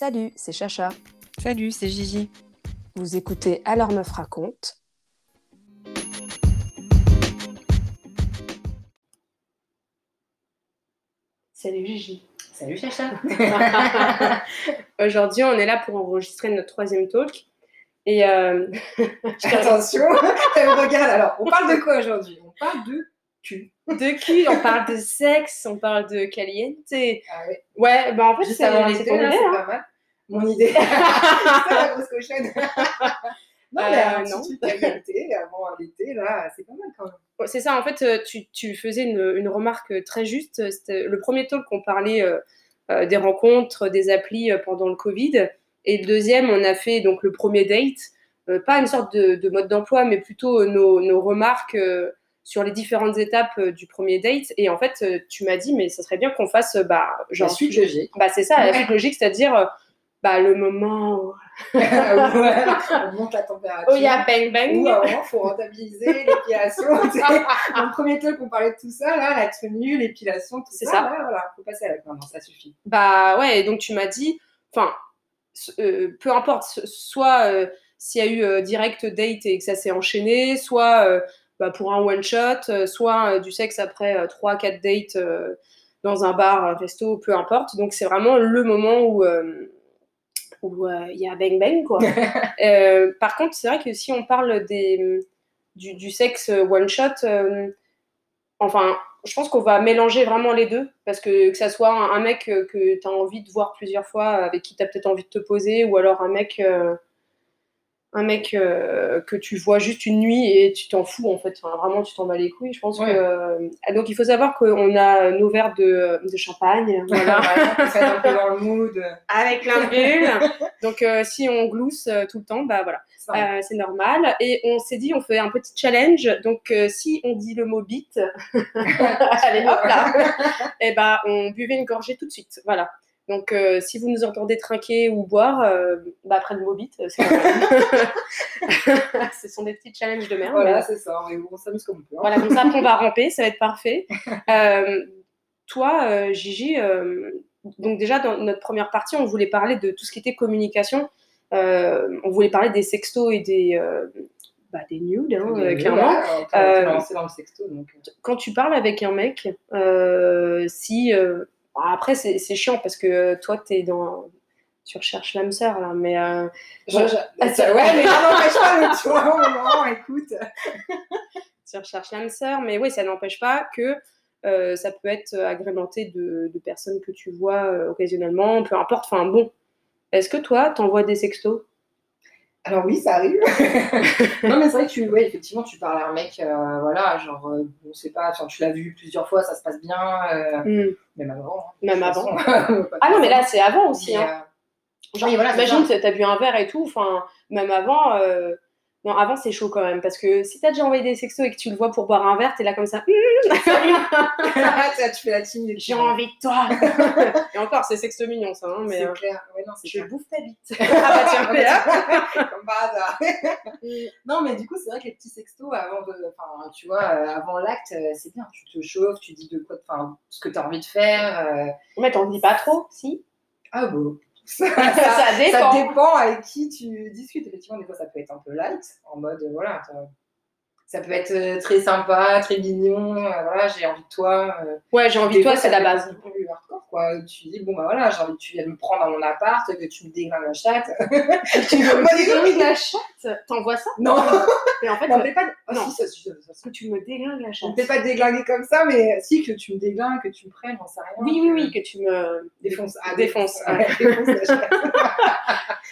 Salut, c'est Chacha. Salut, c'est Gigi. Vous écoutez Alors Meuf raconte. Salut Gigi. Salut Chacha. Aujourd'hui, on est là pour enregistrer notre troisième talk. Et euh, Attention, elle me regarde. Alors, on parle de quoi aujourd'hui? On parle de cul. de cul, on parle de sexe, on parle de caliente. Ah ouais. Ouais, bah en fait, c'est hein. pas mal. Mon idée. c'est la grosse cochonne. non, mais Euh, un non. qualité avant l'été, là, c'est pas mal quand même. C'est ça, en fait, euh, tu, tu faisais une, une remarque très juste. C'était le premier talk qu'on parlait euh, euh, des rencontres, des applis euh, pendant le Covid. Et le deuxième, on a fait donc le premier date. Euh, pas une sorte de, de mode d'emploi, mais plutôt euh, nos, nos remarques euh, sur les différentes étapes euh, du premier date. Et en fait, euh, tu m'as dit, mais ça serait bien qu'on fasse, euh, bah, genre, La suite logique. bah, c'est ça, la suite logique, c'est-à-dire euh, bah, le moment où on monte la température. où il y a bang bang. Ou à un moment, faut rentabiliser l'épilation. Dans le premier talk, on parlait de tout ça, là, la tenue, l'épilation, tout C'est ça. ça. Là, voilà, faut passer à la non, ça suffit. Bah ouais, et donc tu m'as dit, enfin, euh, peu importe, so- soit euh, s'il y a eu euh, direct date et que ça s'est enchaîné, soit euh, bah, pour un one shot, euh, soit euh, du sexe après euh, 3-4 dates euh, dans un bar, un resto, peu importe. Donc c'est vraiment le moment où euh, où euh, il y a bang bang quoi. Euh, par contre, c'est vrai que si on parle des, du, du sexe one shot, euh, enfin, je pense qu'on va mélanger vraiment les deux parce que que ça soit un, un mec que tu as envie de voir plusieurs fois, avec qui tu as peut-être envie de te poser, ou alors un mec, euh, un mec euh, que tu vois juste une nuit et tu t'en fous en fait. Enfin, vraiment, tu t'en bats les couilles. Je pense Ouais. que. euh, ah, donc, il faut savoir qu'on a nos verres de, de champagne. Voilà. Voilà, un peu dans le mood. avec bulles. Donc, euh, si on glousse euh, tout le temps, bah voilà. C'est normal. Et on s'est dit, on fait un petit challenge. Donc, si on dit le mot bite, allez hop là, et ben on buvait une gorgée tout de suite. Voilà. Donc, euh, si vous nous entendez trinquer ou boire, euh, bah, après le mot bite, c'est normal. Ce sont des petits challenges de merde. Voilà, mais- c'est ça. On, s'amuse comme on peut. hein. voilà, comme ça, après, on va ramper, ça va être parfait. Euh, toi, euh, Gigi, euh, donc déjà, dans notre première partie, on voulait parler de tout ce qui était communication. Euh, on voulait parler des sextos et des, euh, bah, des nudes, hein, euh, clairement. on Euh, dans le sexto. Donc. Quand tu parles avec un mec, euh, si... euh, après, c'est chiant parce que euh, toi, t'es dans... Tu recherches l'âme sœur, là, mais... euh, Je- Bon. je- Ah, ça- ouais, mais ça n'empêche pas le tu moment, écoute. tu recherches l'âme sœur, mais oui, ça n'empêche pas que euh, ça peut être agrémenté de, de personnes que tu vois euh, occasionnellement, peu importe. Enfin bon, est-ce que toi, t'envoies des sextos? Alors oui, ça arrive. non, mais c'est vrai que tu, ouais, effectivement, tu parles à un mec, euh, voilà, genre, euh, on sait pas, tu l'as vu plusieurs fois, ça se passe bien, euh, Hmm, même avant. hein, Même avant. Ah non, mais là, c'est avant aussi. Hein. euh, Genre, oui, voilà, c'est imagine, t'as bu un verre et tout. Enfin, même avant. Non, avant, c'est chaud quand même. Parce que si t'as déjà envoyé des sextos et que tu le vois pour boire un verre, t'es là comme ça. Hum, tu, vois, tu fais la timide. j'ai envie de toi. et encore, c'est sexto mignon, ça. Hein, mais C'est euh, clair. Ouais, non, c'est je clair. bouffe ta bite. ah bah tiens, là. Comme par hasard. non, mais du coup, c'est vrai que les petits sextos avant de, enfin, tu vois, euh, avant l'acte, euh, c'est bien. Tu te chauffes, tu dis de quoi, enfin, ce que tu as envie de faire. euh, Mais t'en dis pas trop, si Ah bon. Ça, ça, ça dépend. dépend avec qui tu discutes. Effectivement, des fois, ça peut être un peu light, en mode, euh, voilà, ça peut être euh, très sympa, très mignon, euh, voilà, j'ai envie de toi. Ouais, j'ai envie de toi, c'est la base. plus hardcore, quoi. Tu dis, bon, bah voilà, j'ai envie que tu viennes me prendre dans mon appart, que tu me déglingues la chatte. Tu me déglinguer la chatte? T'envoies ça? Non, Mais en fait, non, euh, mais pas. Ah, non. si, ça, que tu me déglingues la On chatte. ne peut pas déglinguer comme ça, mais si, que tu me déglingues, que tu me prennes, j'en sais rien. Oui, oui, oui, que tu me Défonce. Ah, Défonce, défonce la chatte.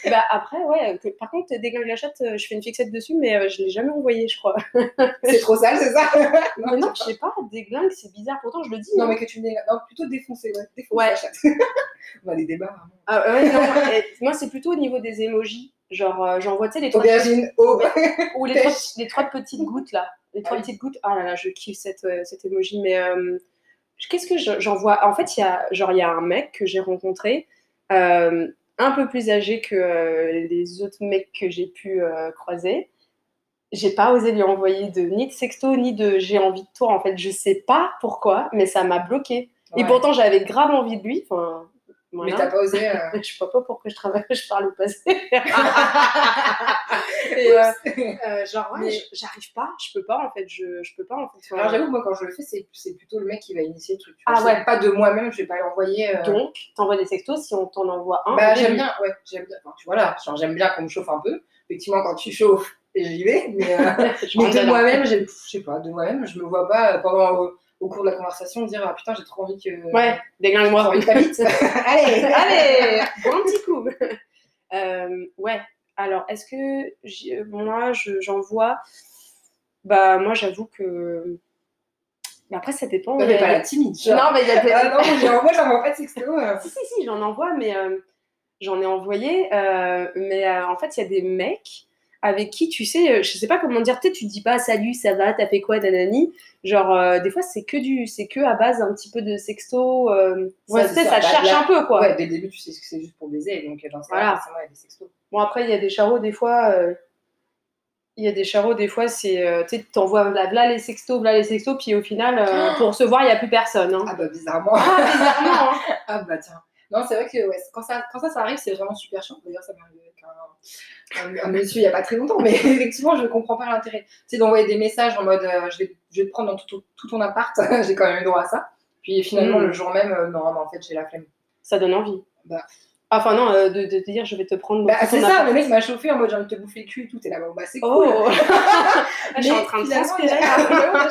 Bah après, ouais. que- par contre, déglingue la chatte, euh, je fais une fixette dessus, mais euh, je l'ai jamais envoyé, je crois. C'est trop sale, c'est ça? Mais non, je sais pas, déglingue, c'est bizarre. Pourtant, je le dis. Non, hein. mais que tu me déglingues. Non, plutôt défoncer, ouais. Défonce Ouais. la chatte. On a des débats. Ah, ouais, non, et moi, c'est plutôt au niveau des emojis. Genre, euh, j'envoie, tu sais, les trois, Aubergine, eau. ou les trois, les trois petites gouttes là. Les trois Ah petites gouttes. Ah là là, je kiffe cette, euh, cette emoji. Mais euh, qu'est-ce que je- j'envoie? En fait, il y a, genre, il y a un mec que j'ai rencontré, euh, un peu plus âgé que les autres mecs que j'ai pu croiser. J'ai pas osé lui envoyer de ni de sexto ni de j'ai envie de toi. En fait, je sais pas pourquoi, mais ça m'a bloqué. Et pourtant, j'avais grave envie de lui. Enfin, Voilà. Mais t'as pas osé. euh, Je sais pas pourquoi je travaille, je parle au passé. Et, euh, euh, genre, ouais, Mais- j'arrive pas, je peux pas en fait, je, je peux pas en fait. Alors j'avoue moi quand je le fais, c'est c'est plutôt le mec qui va initier le truc. tu Ah vois. ouais. Pas de moi-même, je vais pas l'envoyer. euh, Donc, t'envoies des sextos si on t'en envoie un. Bah j'aime bien, ouais, j'aime bien. Enfin, tu vois là, genre, j'aime bien qu'on me chauffe un peu. Effectivement, quand tu chauffes, j'y vais. Mais, mais de moi-même, je sais pas, de moi-même, je me vois pas pendant au, cours de la conversation dire ah putain j'ai trop envie que. Ouais, J'ai déglingue-moi. envie de ta bite. Allez, Allez, un petit coup. Euh, ouais. Alors, est-ce que j'ai- moi, je- j'en vois Bah, moi, j'avoue que. Mais après, ça dépend. Non, mais pas la timide. genre. Non, mais il y a des. Ah non, genre, moi j'en vois pas de sexto. euh. Si, si, si, j'en envoie, mais euh, j'en ai envoyé. euh, mais euh, en fait, il y a des mecs avec qui, tu sais, euh, je sais pas comment dire, tu dis pas salut, ça va, t'as fait quoi, nanani. Genre, euh, des fois, c'est que du, c'est que à base un petit peu de sexto. euh, Ouais, ça, c'est tu sais, ça. ça Bah, cherche là- un peu, quoi. Ouais, dès le début tu sais que c'est juste pour baiser, donc dans ce Voilà. il y a des sextos. Bon, après, il y a des charros, des fois. euh, Il y a des charros, des fois, c'est. euh, tu sais, t'envoies là, là les sextos, là les sextos, puis au final, euh, pour recevoir, il n'y a plus personne. Hein. Ah bah bizarrement. Ah, bizarrement, hein. Ah bah tiens. Non, c'est vrai que ouais, quand, ça, quand ça, ça arrive, c'est vraiment super chiant. D'ailleurs, ça avec un, un- un monsieur il n'y a pas très longtemps, mais effectivement, je ne comprends pas l'intérêt. Tu sais, d'envoyer des messages en mode euh, je, vais, je vais te prendre dans tout, tout ton appart, j'ai quand même eu droit à ça. Puis finalement, Mm. le jour même, euh, non, mais en fait, j'ai la flemme. Ça donne envie. Bah. Enfin, non, euh, de, te dire, je vais te prendre. dans Bah, c'est ça, le mec m'a chauffé en mode j'ai envie de te bouffer le cul et tout. T'es là, bah c'est Oh cool. Je suis en train de transpirer. là.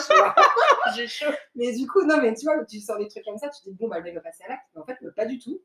J'ai chaud. Mais du coup, non, mais tu vois, tu sors des trucs comme ça, tu te dis, bon, bah, le mec va passer à l'acte. Mais en fait, pas du tout.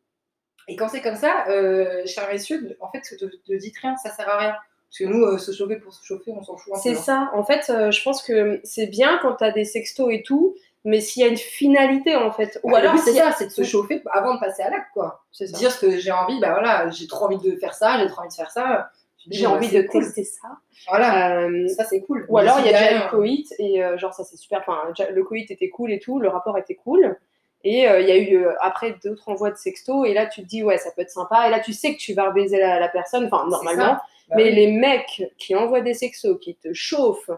Et quand c'est comme ça, euh, cher messieurs, en fait, ne te dites rien, ça sert à rien. Parce que nous, euh, se chauffer pour se chauffer, on s'en fout un peu. C'est hein. ça. En fait, euh, je pense que c'est bien quand t'as des sextos et tout, mais s'il y a une finalité, en fait. Ou Bah, alors, c'est ça, c'est de se chauffer avant de passer à l'acte, quoi. C'est ça. Dire ce que j'ai envie, bah voilà, j'ai trop envie de faire ça, j'ai trop envie de faire ça. Tu J'ai bah, envie de cool. tester ça. Voilà, Euh, ça c'est cool. Ou alors il y a déjà le coït et euh, genre ça c'est super. Enfin, le coït était cool et tout, le rapport était cool. Et euh, il y a eu euh, après d'autres envois de sexto et là tu te dis ouais ça peut être sympa et là tu sais que tu vas baiser la, la personne, enfin normalement. bah mais oui. les mecs qui envoient des sextos, qui te chauffent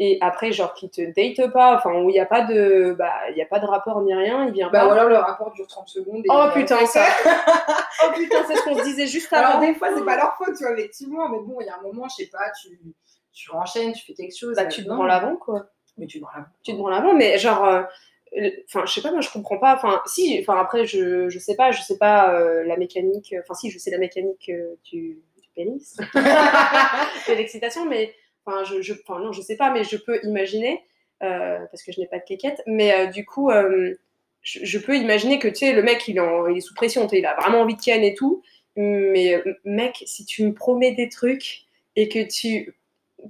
et après genre qui te datent pas, enfin où il n'y a pas de bah y a pas de rapport ni rien, il vient Bah, pas. ou alors le rapport dure 30 secondes. et Oh putain ça. oh putain c'est ce qu'on se disait juste Alors avant. des fois c'est pas leur faute, tu vois, effectivement, mais bon, il y a un moment, je sais pas, tu, tu renchaînes, tu fais quelque chose. Bah tu te prends l'avant quoi. Mais tu te prends l'avant. tu te branles avant, mais genre, euh, enfin, je sais pas, moi je comprends pas. Enfin, si, enfin après, je, je sais pas, je sais pas euh, la mécanique. Enfin, si, je sais la mécanique euh, du, du pénis, de l'excitation, mais enfin, je, je, enfin non, je sais pas, mais je peux imaginer euh, parce que je n'ai pas de quéquette, mais euh, du coup, euh, je, je peux imaginer que tu sais, le mec, il, est en- il est sous pression, il a vraiment envie de ken et tout, mais euh, mec, si tu me promets des trucs et que tu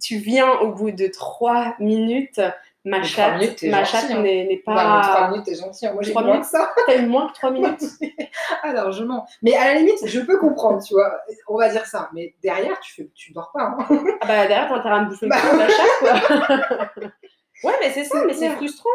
tu viens au bout de trois minutes, ma chatte, minutes, t'es ma chatte hein. n'est n'est Bah, mais trois pas. minutes, t'es gentil. hein. Moi, j'ai Trois moins minutes que ça. T'as eu moins que trois minutes Ah, largement. Mais à la limite, je peux comprendre, tu vois. On va dire ça. Mais derrière, tu, fais, tu dors pas. hein. Ah bah derrière, t'as intérêt à me bouffer le Bah. de la chatte, quoi. ouais, mais c'est ça, mais c'est frustrant.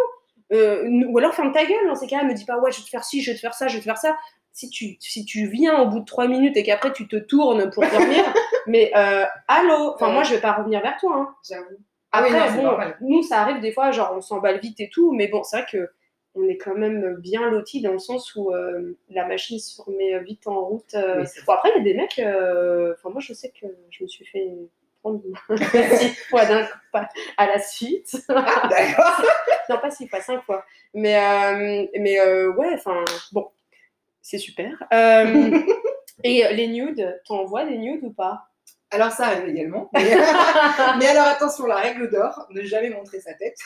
Euh, ou alors ferme ta gueule dans ces cas-là, me dis pas ouais, je vais te faire ci, je vais te faire ça, je vais te faire ça. Si tu, si tu viens au bout de trois minutes et qu'après tu te tournes pour dormir, mais euh, allô, enfin Ouais. moi je vais pas revenir vers toi. J'avoue. Ah oui, Après, non, c'est bon, nous, ça arrive des fois, genre, on s'emballe vite et tout, mais bon, c'est vrai que on est quand même bien lotis dans le sens où euh, la machine se remet vite en route. euh. Oui, Bon, après, il y a des mecs, euh, enfin, moi, je sais que je me suis fait prendre six fois d'un coup, pas à la suite. Ah, d'accord. non, pas six fois, cinq fois. Mais, mais ouais, enfin, bon, c'est super. Et les nudes, t'envoies des nudes ou pas? Alors, ça arrive également. Mais, mais alors, attention, la règle d'or, ne jamais montrer sa tête.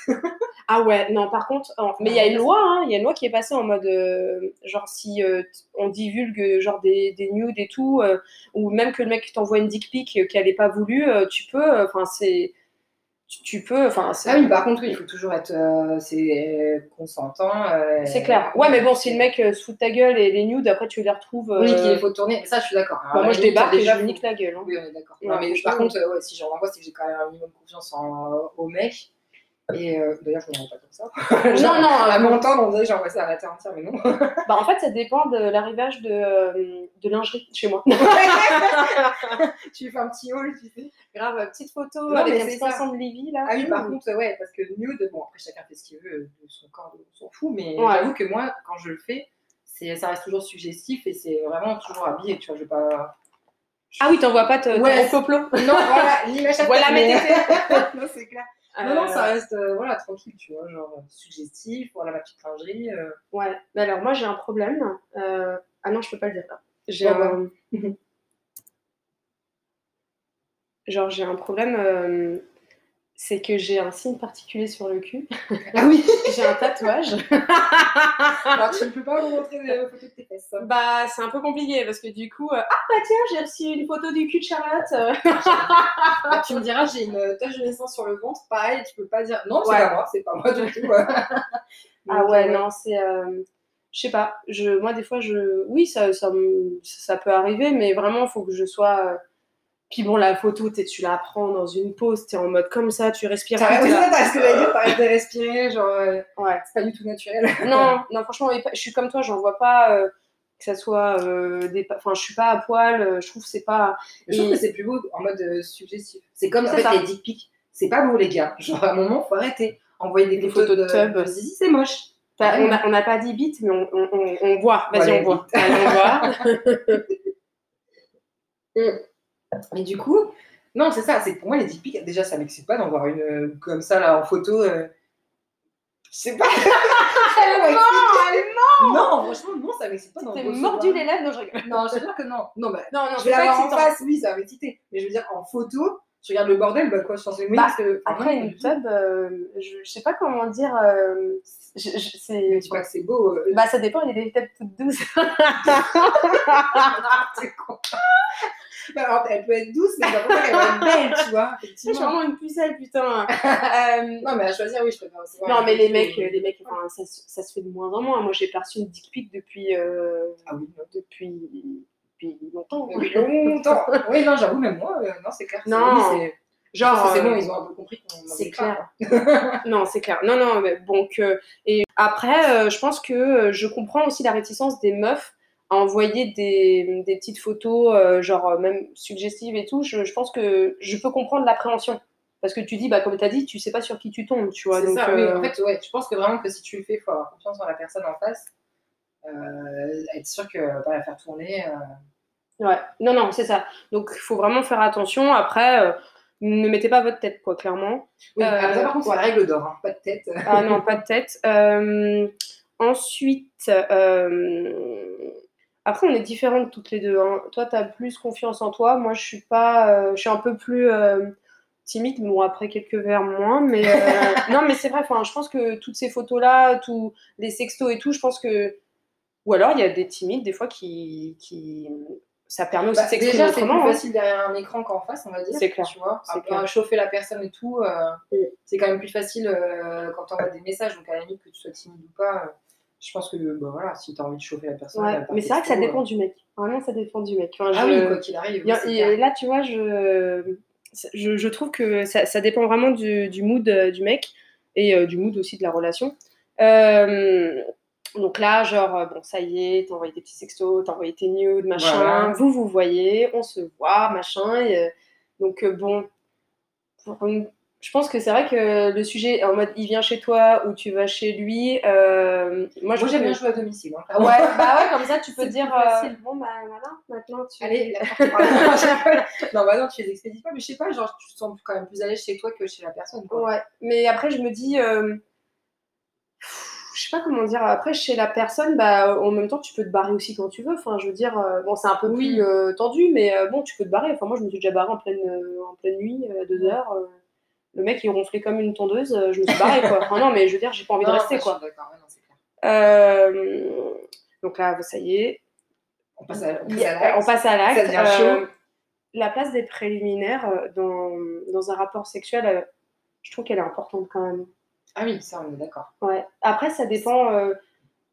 Ah ouais, non, par contre, mais il y a une loi, hein, il y a une loi qui est passée en mode, euh, genre, si euh, on divulgue genre des, des nudes et tout, euh, ou même que le mec t'envoie une dick pic qu'elle n'ait pas voulu, euh, tu peux, enfin, c'est. Tu, peux, enfin, c'est. Ah oui, par contre, oui, il faut toujours être euh, c'est euh, consentant. euh, C'est clair. Ouais, mais bon, si le mec euh, se fout de ta gueule et les nudes, après tu les retrouves. euh, Oui, qu'il faut tourner. Ça, je suis d'accord. moi je débarque et je nique la gueule. hein. Oui, on est d'accord. Ouais, Non, mais franchement. par contre, euh, ouais, si j'en envoie, c'est que j'ai quand même un minimum confiance en, au mec. Et euh, d'ailleurs, je ne rends pas comme ça. Genre, Non, non, À euh, mon temps, on dirait que j'envoie ça à la terre entière, mais non. bah, en fait, ça dépend de l'arrivage de, euh, de lingerie chez moi. tu fais un petit haul, tu sais. Grave, petite photo Non, avec un petit ensemble Livy là. Ah oui, par contre, ouais, parce que nude, bon, après chacun fait ce qu'il veut de son corps, on s'en fout, mais Ouais. j'avoue que moi, quand je le fais, ça reste toujours suggestif et c'est vraiment toujours habillé, tu vois. Je vais pas. Ah oui, t'envoies pas te, Ouais. ton complot Non, voilà, l'image Voilà mes mais- non, c'est clair. Non, non, ça Euh, reste euh, voilà, tranquille, tu vois, genre euh, suggestif, voilà ma petite lingerie. Ouais, mais alors moi j'ai un problème. Ah non, je peux pas le dire là. J'ai Ouais, un... Genre j'ai un problème, c'est que j'ai un signe particulier sur le cul. Ah oui j'ai un tatouage. Alors tu ne peux pas vous montrer des photos de tes fesses. hein. bah c'est un peu compliqué parce que du coup, euh, ah bah tiens, j'ai reçu une photo du cul de Charlotte. Ah, tu me diras, j'ai une tache de naissance sur le ventre, pareil, tu peux pas dire non, c'est Ouais. pas moi, c'est pas moi du tout. ah ouais, euh, non, c'est... euh, Je sais pas, je, moi des fois, je, oui, ça, ça, me- ça peut arriver, mais vraiment, il faut que je sois... euh, Puis bon, la photo, tu la prends dans une pause, t'es en mode comme ça, tu respires. T'arrêtes t'arrêtes de respirer, genre, euh, Ouais. c'est pas du tout naturel. Non, non, franchement, je suis comme toi, j'en vois pas euh, que ça soit euh, des... Enfin, je suis pas à poil, je trouve que c'est pas... Je trouve que c'est plus beau en mode suggestif. C'est comme en C'est fait, ça. les dick pics. C'est pas beau, les gars. Genre, à un moment, faut arrêter. Envoyer des, Des photos, photos de de, tub. c'est moche. On n'a pas dit bite, mais on, on, on, on voit. Vas-y, on voit. Allez, on voit. Mais du coup, non, c'est ça. C'est pour moi, les dick pics, déjà, ça m'excite pas d'en voir une euh, comme ça, là, en photo. euh, Je sais pas. non, non, franchement, non, ça m'excite pas d'en T'es recevoir. mordu les lèvres, non, je rigole. Non, je veux dire que non. Non, bah, Non, non, je c'est vais pas l'avoir en excitant. face, oui, ça va m'exciter. Mais je veux dire, en photo, je regarde le bordel, bah quoi, je pense que oui, Bah, parce que. Après, une tub, euh, je, je sais pas comment dire. euh, je- je- c'est- Mais tu vois que c'est beau. euh, Bah, ça dépend, il y a des tubs toutes douces. c'est con. Bah, alors, elle peut être douce, mais veut pas qu'elle va être belle, tu vois, Je suis vraiment une pucelle, putain. Euh, Non, mais à choisir, oui, je préfère recevoir non, mais les mecs, les mecs enfin, ça, se- ça se fait de moins en moins. Moi, j'ai perçu une dick pic depuis, euh, Ah oui, depuis, depuis longtemps. Depuis longtemps. Oui, non, j'avoue, même moi, euh, non, c'est clair. Non. c'est- Genre, c'est euh, bon, ils ont un peu compris qu'on en c'est clair. non, c'est clair. Non, non, mais bon, que... Et après, euh, je pense que euh, je comprends aussi la réticence des meufs à envoyer des, des petites photos, euh, genre même suggestives et tout. Je, je pense que je peux comprendre l'appréhension. Parce que tu dis, bah, comme tu as dit, tu sais pas sur qui tu tombes, tu vois. C'est ça, oui. En fait, ouais, je pense que vraiment que si tu le fais, il faut avoir confiance dans la personne en face. Euh, être sûr que va pas la faire tourner. Ouais, non, non, c'est ça. Donc, il faut vraiment faire attention. Après, ne mettez pas votre tête, quoi, clairement. Oui, Euh, par contre, ouais. c'est la règle d'or, hein, pas de tête. Ah non, pas de tête. Euh, ensuite, euh, après, on est différentes toutes les deux. hein. Toi, tu as plus confiance en toi. Moi, je suis pas. je suis un peu plus timide. Bon, après quelques verres moins. Mais non, mais c'est vrai. Je pense que toutes ces photos-là, tous les sextos et tout, je pense que. Ou alors, il y a des timides, des fois, qui. qui... Ça permet aussi Bah, de s'exprimer déjà, c'est plus autrement. hein. facile derrière un écran qu'en face, on va dire. C'est clair, Tu vois, c'est à clair. chauffer la personne et tout, euh, c'est quand même plus facile euh, quand tu envoies des messages. Donc, à la limite, que tu sois timide ou pas, euh, je pense que bah, voilà, si tu as envie de chauffer la personne. Ouais, mais c'est vrai que ça dépend du mec. Vraiment, ça dépend du mec. Enfin, Ah oui, quoi qu'il arrive. A- clair. là, tu vois, je, je, je trouve que ça, ça dépend vraiment du, du mood du mec et du mood aussi de la relation. Euh, donc là, genre, euh, bon, ça y est, t'as envoyé des petits sextos, t'as envoyé tes nudes, machin, Voilà. vous vous voyez, on se voit, machin. et, euh, donc, euh, bon, pour une- je pense que c'est vrai que le sujet en mode il vient chez toi ou tu vas chez lui, euh, moi, je Moi, j'aime bien jouer à domicile. hein, Ouais, bah ouais, comme ça, tu peux dire, euh, bon, bah voilà, maintenant tu. Allez, la porte par Non, bah non, tu les expédies pas, mais je sais pas, genre, tu te sens quand même plus à l'aise chez toi que chez la personne. Quoi. Ouais, mais après, je me dis, euh, je sais pas comment dire, après, chez la personne, bah, en même temps, tu peux te barrer aussi quand tu veux. Enfin, je veux dire, euh, bon, c'est un peu plus euh, tendu, mais euh, bon, tu peux te barrer. Enfin, moi, je me suis déjà barrée en pleine, en pleine nuit, euh, deux heures. le mec, il ronflait comme une tondeuse, je me suis barrée, quoi. Enfin, non, mais je veux dire, j'ai pas envie de rester, quoi. clair. Donc là, ça y est, On passe à, on passe à l'acte. à. Ça devient chaud. La place des préliminaires dans, dans un rapport sexuel, je trouve qu'elle est importante quand même. Ah oui, ça, on est d'accord. Ouais. Après, ça dépend. euh,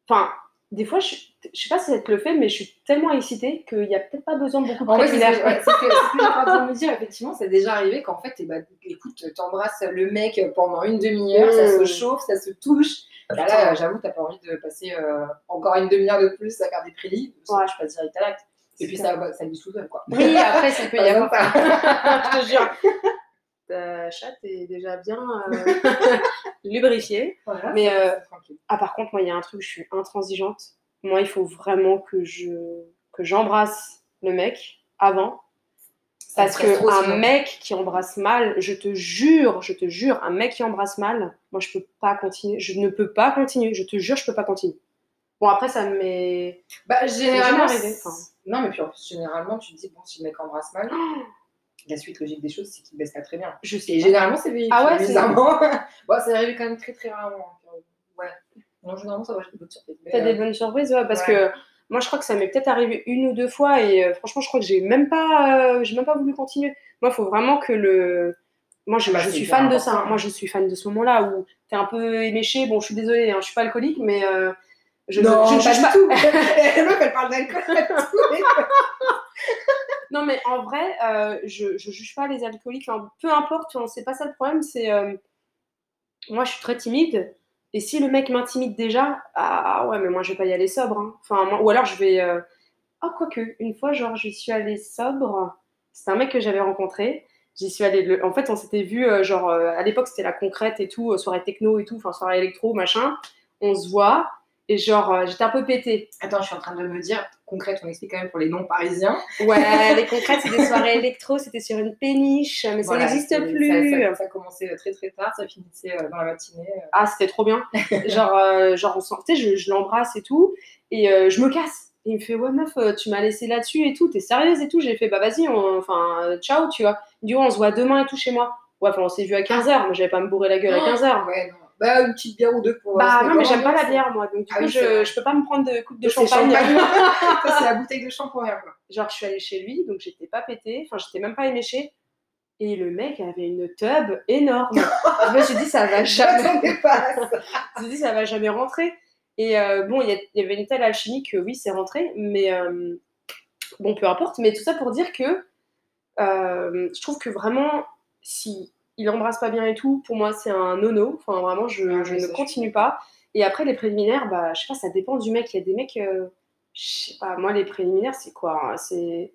Enfin, des fois, je, je sais pas si ça te le fait, mais je suis tellement excitée qu'il n'y a peut-être pas besoin de beaucoup de En vrai, c'est ce que, ouais, de me dire. Effectivement, c'est déjà arrivé qu'en fait, eh ben, écoute, t'embrasses le mec pendant une demi-heure, ça se Mm. chauffe, ça se touche. Bah là, j'avoue, t'as pas envie de passer euh, encore une demi-heure de plus à faire des prélis. Ouais. Je passe direct à l'acte. Et puis ça, ça tout seul, quoi. Oui, après, ça peut y avoir. je te jure. Ta chatte est déjà bien euh, lubrifiée. Voilà, Mais, euh. Ah, par contre, moi, il y a un truc, je suis intransigeante. moi, il faut vraiment que je que j'embrasse le mec avant. Ça Parce que un sinon. mec qui embrasse mal, je te jure, je te jure, un mec qui embrasse mal, moi je peux pas continuer, je ne peux pas continuer, je te jure, je peux pas continuer. Bon après ça me met Bah, généralement. arrivé. Non, mais puis en plus, généralement, tu te dis, bon, si le mec embrasse mal, la suite logique des choses, c'est qu'il baisse pas très bien. je sais Et généralement, c'est véhiculé. Ah ouais, c'est- bizarrement. bon, ça arrive quand même très très rarement. hein. Ouais. Non, généralement, ça va, j'ai des bonnes surprises. T'as euh, des bonnes surprises, ouais, parce ouais. que moi je crois que ça m'est peut-être arrivé une ou deux fois et euh, franchement je crois que j'ai même pas, euh, j'ai même pas voulu continuer. Moi il faut vraiment que le, moi je, Bah, je c'est suis fan de ça. Moi je suis fan de ce moment-là où t'es un peu éméché. Bon je suis désolée, hein, je suis pas alcoolique, mais euh, je, non, je ne pas du pas. tout. Elle parle d'alcool. Non mais en vrai, euh, je, je juge pas les alcooliques. Peu importe, c'est pas ça le problème. C'est euh, moi je suis très timide. Et si le mec m'intimide déjà, ah ouais, mais moi je vais pas y aller sobre. hein. Enfin, ou alors je vais. euh, Ah, quoique, une fois, genre, j'y suis allée sobre. C'était un mec que j'avais rencontré. J'y suis allée. En fait, on s'était vu, euh, genre, euh, à l'époque, c'était la concrète et tout, soirée techno et tout, enfin, soirée électro, machin. On se voit. Et genre, euh, j'étais un peu pétée. Attends, je suis en train de me dire, concrète, on explique quand même pour les non-parisiens. Ouais, les concrètes, c'est des soirées électro, c'était sur une péniche, mais Voilà, ça n'existe plus. Ça, ça, ça commençait très très tard, ça finissait euh, dans la matinée. euh. Ah, c'était trop bien. genre, euh, genre, on sent, tu sais, je, je l'embrasse et tout, et euh, je me casse. Et il me fait, ouais, meuf, euh, tu m'as laissé là-dessus et tout, t'es sérieuse et tout. J'ai fait, bah vas-y, enfin, euh, ciao, tu vois. Il me dit, ouais, on se voit demain et tout chez moi. Ouais, enfin, on s'est vu à 15h, mais j'avais pas me bourrer la gueule à 15h. Ouais, non. Bah, une petite bière ou deux pour. euh, Bah non, mais j'aime pas la bière, moi. Donc, du Ah coup, oui, je, je peux pas me prendre de coupe de champagne. ça, c'est la bouteille de shampoing, quoi. Genre, je suis allée chez lui, donc j'étais pas pétée, enfin, j'étais même pas éméchée. Et le mec avait une tub énorme. je me suis dit, ça va jamais. pas. Je me suis dit, ça va jamais rentrer. Et euh, bon, il y, avait une telle alchimie que oui, c'est rentré, mais euh, bon, peu importe. Mais tout ça pour dire que euh, je trouve que vraiment, si il embrasse pas bien et tout, pour moi, c'est un no-no. Enfin, vraiment, je, Ah je ne continue pas. Et après, les préliminaires, bah, je sais pas, ça dépend du mec. Il y a des mecs, euh, je sais pas, moi, les préliminaires, c'est quoi hein C'est.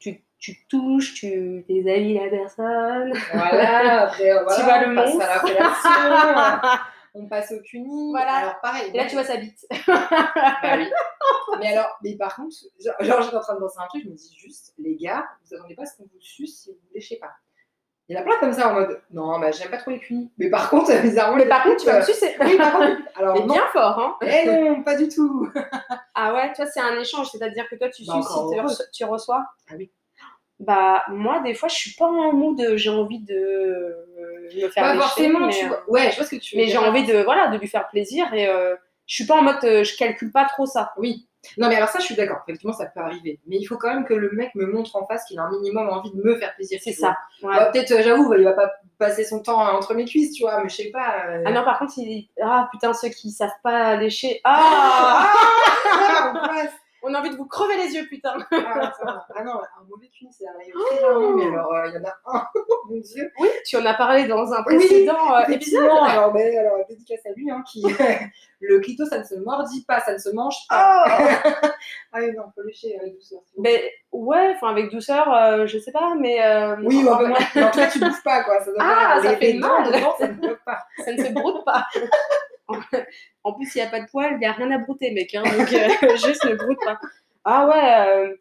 Tu, tu touches, tu déshabilles la personne. Voilà, après, voilà, Tu vois le on passe monstre. à la on passe au cuni. Voilà. Alors, pareil. Et là, tu vois sa bite. Bah oui. Mais alors, mais par contre, genre, j'étais en train de penser un truc, je me dis juste, les gars, vous attendez pas à ce qu'on vous suce si vous ne léchez pas. Il y en a plein comme ça en mode, non, bah j'aime pas trop les cunis. Mais par contre, bizarrement, Mais par contre, tu vas me euh, sucer. Oui, par contre, alors Mais non. bien fort, hein. Eh non, pas du tout. Ah ouais, toi, c'est un échange, c'est-à-dire que toi, tu Bah, suces, encore tu, reçois-. Ah oui. Bah, moi, des fois, je suis pas en mood, j'ai envie de euh, me faire Pas lécher, forcément, mais, tu euh, vois. Ouais, je vois ce que tu veux mais j'ai envie de, voilà, de lui faire plaisir et euh, je suis pas en mode, euh, je calcule pas trop ça. Oui. Non, mais alors ça, je suis d'accord. Effectivement, ça peut arriver. Mais il faut quand même que le mec me montre en face qu'il a un minimum envie de me faire plaisir. C'est ça. Ouais. Bah, Peut-être, euh, j'avoue, il va pas passer son temps entre mes cuisses, tu vois, mais je sais pas. euh, Ah non, par contre, il... ah putain, ceux qui savent pas lécher, ah, passe. On a envie de vous crever les yeux, putain. Ah, ça. Ah non, un mauvais cuni, ça arrive très rarement, mais alors, euh, il y en a un, mon dieu. Oui, tu en as parlé dans un précédent euh, épisode. Alors, mais, alors, dédicace à lui, hein, qui. le clito, ça ne se mordit pas, ça ne se mange pas. Ah Ah oui, non, faut lécher avec douceur. vous Ben ouais, enfin avec douceur, euh, je sais pas, mais euh, Oui, enfin, mais en tout cas, tu bouffes pas, quoi. Ça doit Ah, pas- ça les- fait les dents mal. dedans, ça ne pas. ça ne se broute pas. En plus, il n'y a pas de poils, il n'y a rien à brouter, mec. Hein, donc, euh, juste ne broute pas. Ah ouais, euh,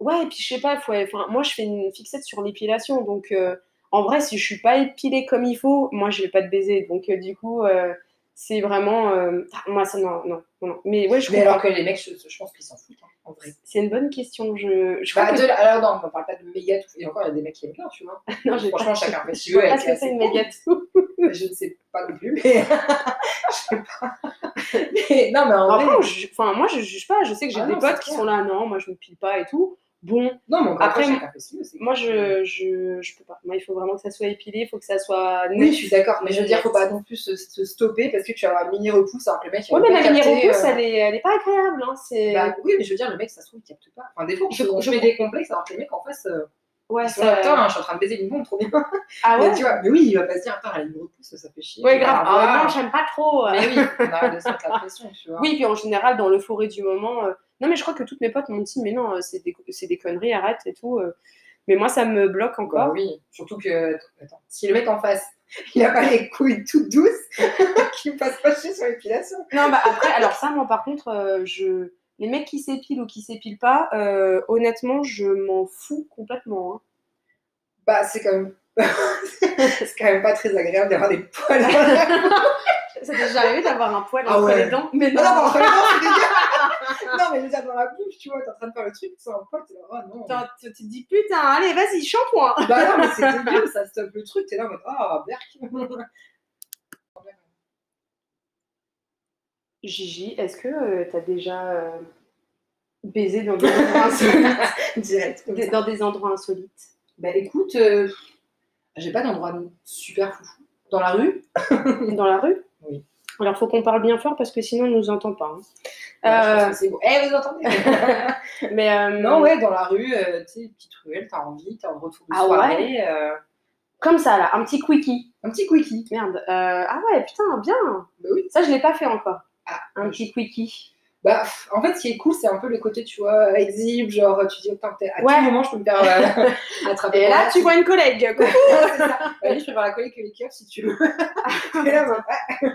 ouais, et puis je sais pas, faut, moi je fais une fixette sur l'épilation, donc euh, en vrai, si je suis pas épilée comme il faut, moi je vais pas te baiser. Donc du coup, c'est vraiment. ah, moi, ça, non, non, non. Mais ouais, je Mais alors que les mecs, je, je pense qu'ils s'en foutent, hein, en vrai. C'est une bonne question. Je, je Bah, crois que- alors non, on parle pas de méga tout. Et encore, il y a des mecs qui aiment bien, tu vois. non, Franchement, pas- chacun fait ce qu'il veut. vois pas avec ce que c'est une méga tout. Je ne sais pas non plus, mais. je sais pas. Mais non, mais en vrai. enfin, moi je juge pas, je sais que j'ai Ah des non, potes qui clair. sont là, non, moi je me pile pas et tout. Bon, Non, mais Après, après, chacun fait ce qu'il veut. c'est moi je, je, je peux pas. Moi il faut vraiment que ça soit épilé, il faut que ça soit Oui, je suis d'accord, mais je veux dire, faut pas non plus se, se stopper parce que tu as un mini repousse alors que le mec. va mais la mini repousse, euh, elle, est, elle est pas agréable. Hein, c'est... Bah, oui, mais je veux dire, le mec, ça se trouve, il capte pas. Enfin, des fois, Je- je, on je- met des complexes alors que les mecs en face, euh, ouais, ça- Attends, hein, je suis en train de baiser une bombe, trop bien. Ah ouais? Mais tu vois, mais oui, il va pas se dire, attends, elle a une repousse, ça fait chier. Ouais, grave. Ah, Ah, non, j'aime pas trop. euh. Mais oui, on arrête de se mettre la pression, tu vois. Oui, puis en général, dans l'euphorie du moment. Non, mais je crois que toutes mes potes m'ont dit, mais non, euh, c'est des, conneries, arrête et tout. euh. Mais moi, ça me bloque Bah encore. oui, surtout que, attends, si le mec en face, il a pas les couilles toutes douces, qu'il il passe pas chez sur l'épilation. Non, bah après, alors ça, moi, par contre, euh, je... les mecs qui s'épilent ou qui s'épilent pas, euh, honnêtement, je m'en fous complètement. hein. Bah, c'est quand même. c'est quand même pas très agréable d'avoir des poils. Ça t'est déjà arrivé d'avoir un poil Ah entre ouais. les dents Mais Non, non, mais enfin, non, mais déjà dans la bouche, tu vois, t'es en train de faire le truc, c'est un poil, t'es là, oh non. Tu tu te dis, putain, allez, vas-y, shampoing Bah non, mais c'est dégueu, ça stoppe le truc, t'es là en mode, ah, berk. Gigi, est-ce que euh, t'as déjà euh, baisé dans des endroits insolites? Direct. Des-. Dans des endroits insolites Bah écoute, euh, j'ai pas d'endroit super foufou. Dans la rue? Dans la rue? Oui. Alors, faut qu'on parle bien fort parce que sinon, on nous entend pas. hein. Ouais, pense Euh, c'est bon. Eh, vous entendez? Mais euh, Non, ouais, dans la rue, euh, tu sais, petite ruelle, t'as envie, t'as un retour de Ah soirée. euh, comme ça, là, un petit quickie. un petit quickie. Merde. ah ouais, putain, bien. Bah oui. Ça, je l'ai pas fait encore. Ah, Un petit quickie. Bah, en fait, ce qui est cool, c'est un peu le côté, tu vois, exhibe, genre, tu dis, attends, t'es- à Ouais. tout moment, je peux me faire euh, attraper. Et là, tu vois une collègue. coucou. ça. Bah, lui, je préfère la coller que les keufs, si tu veux. Et là, bah, ouais.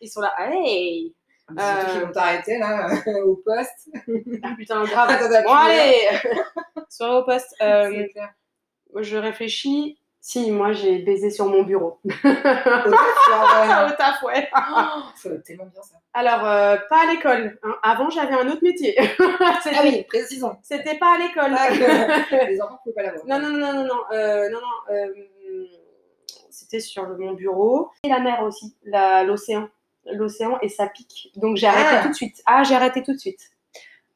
Ils sont là. Hey Surtout qu'ils vont t'arrêter, là, au poste. Ah, putain, grave. Attends, attends, bon, allez Soirée au poste. Euh, clair. je réfléchis. Si, moi, j'ai baisé sur mon bureau. Au taf, genre, euh, Au taf, ouais. ça tellement bien, ça. Alors, euh, pas à l'école. hein. Avant, j'avais un autre métier. Ah oui, précisons. c'était pas à l'école. Ah, les enfants ne pouvaient pas l'avoir. Non, non, non, non, non, euh, non, non. euh, c'était sur le- mon bureau. Et la mer aussi, l'océan. L'océan et ça pique. Donc j'ai arrêté Ah. tout de suite. Ah, j'ai arrêté tout de suite.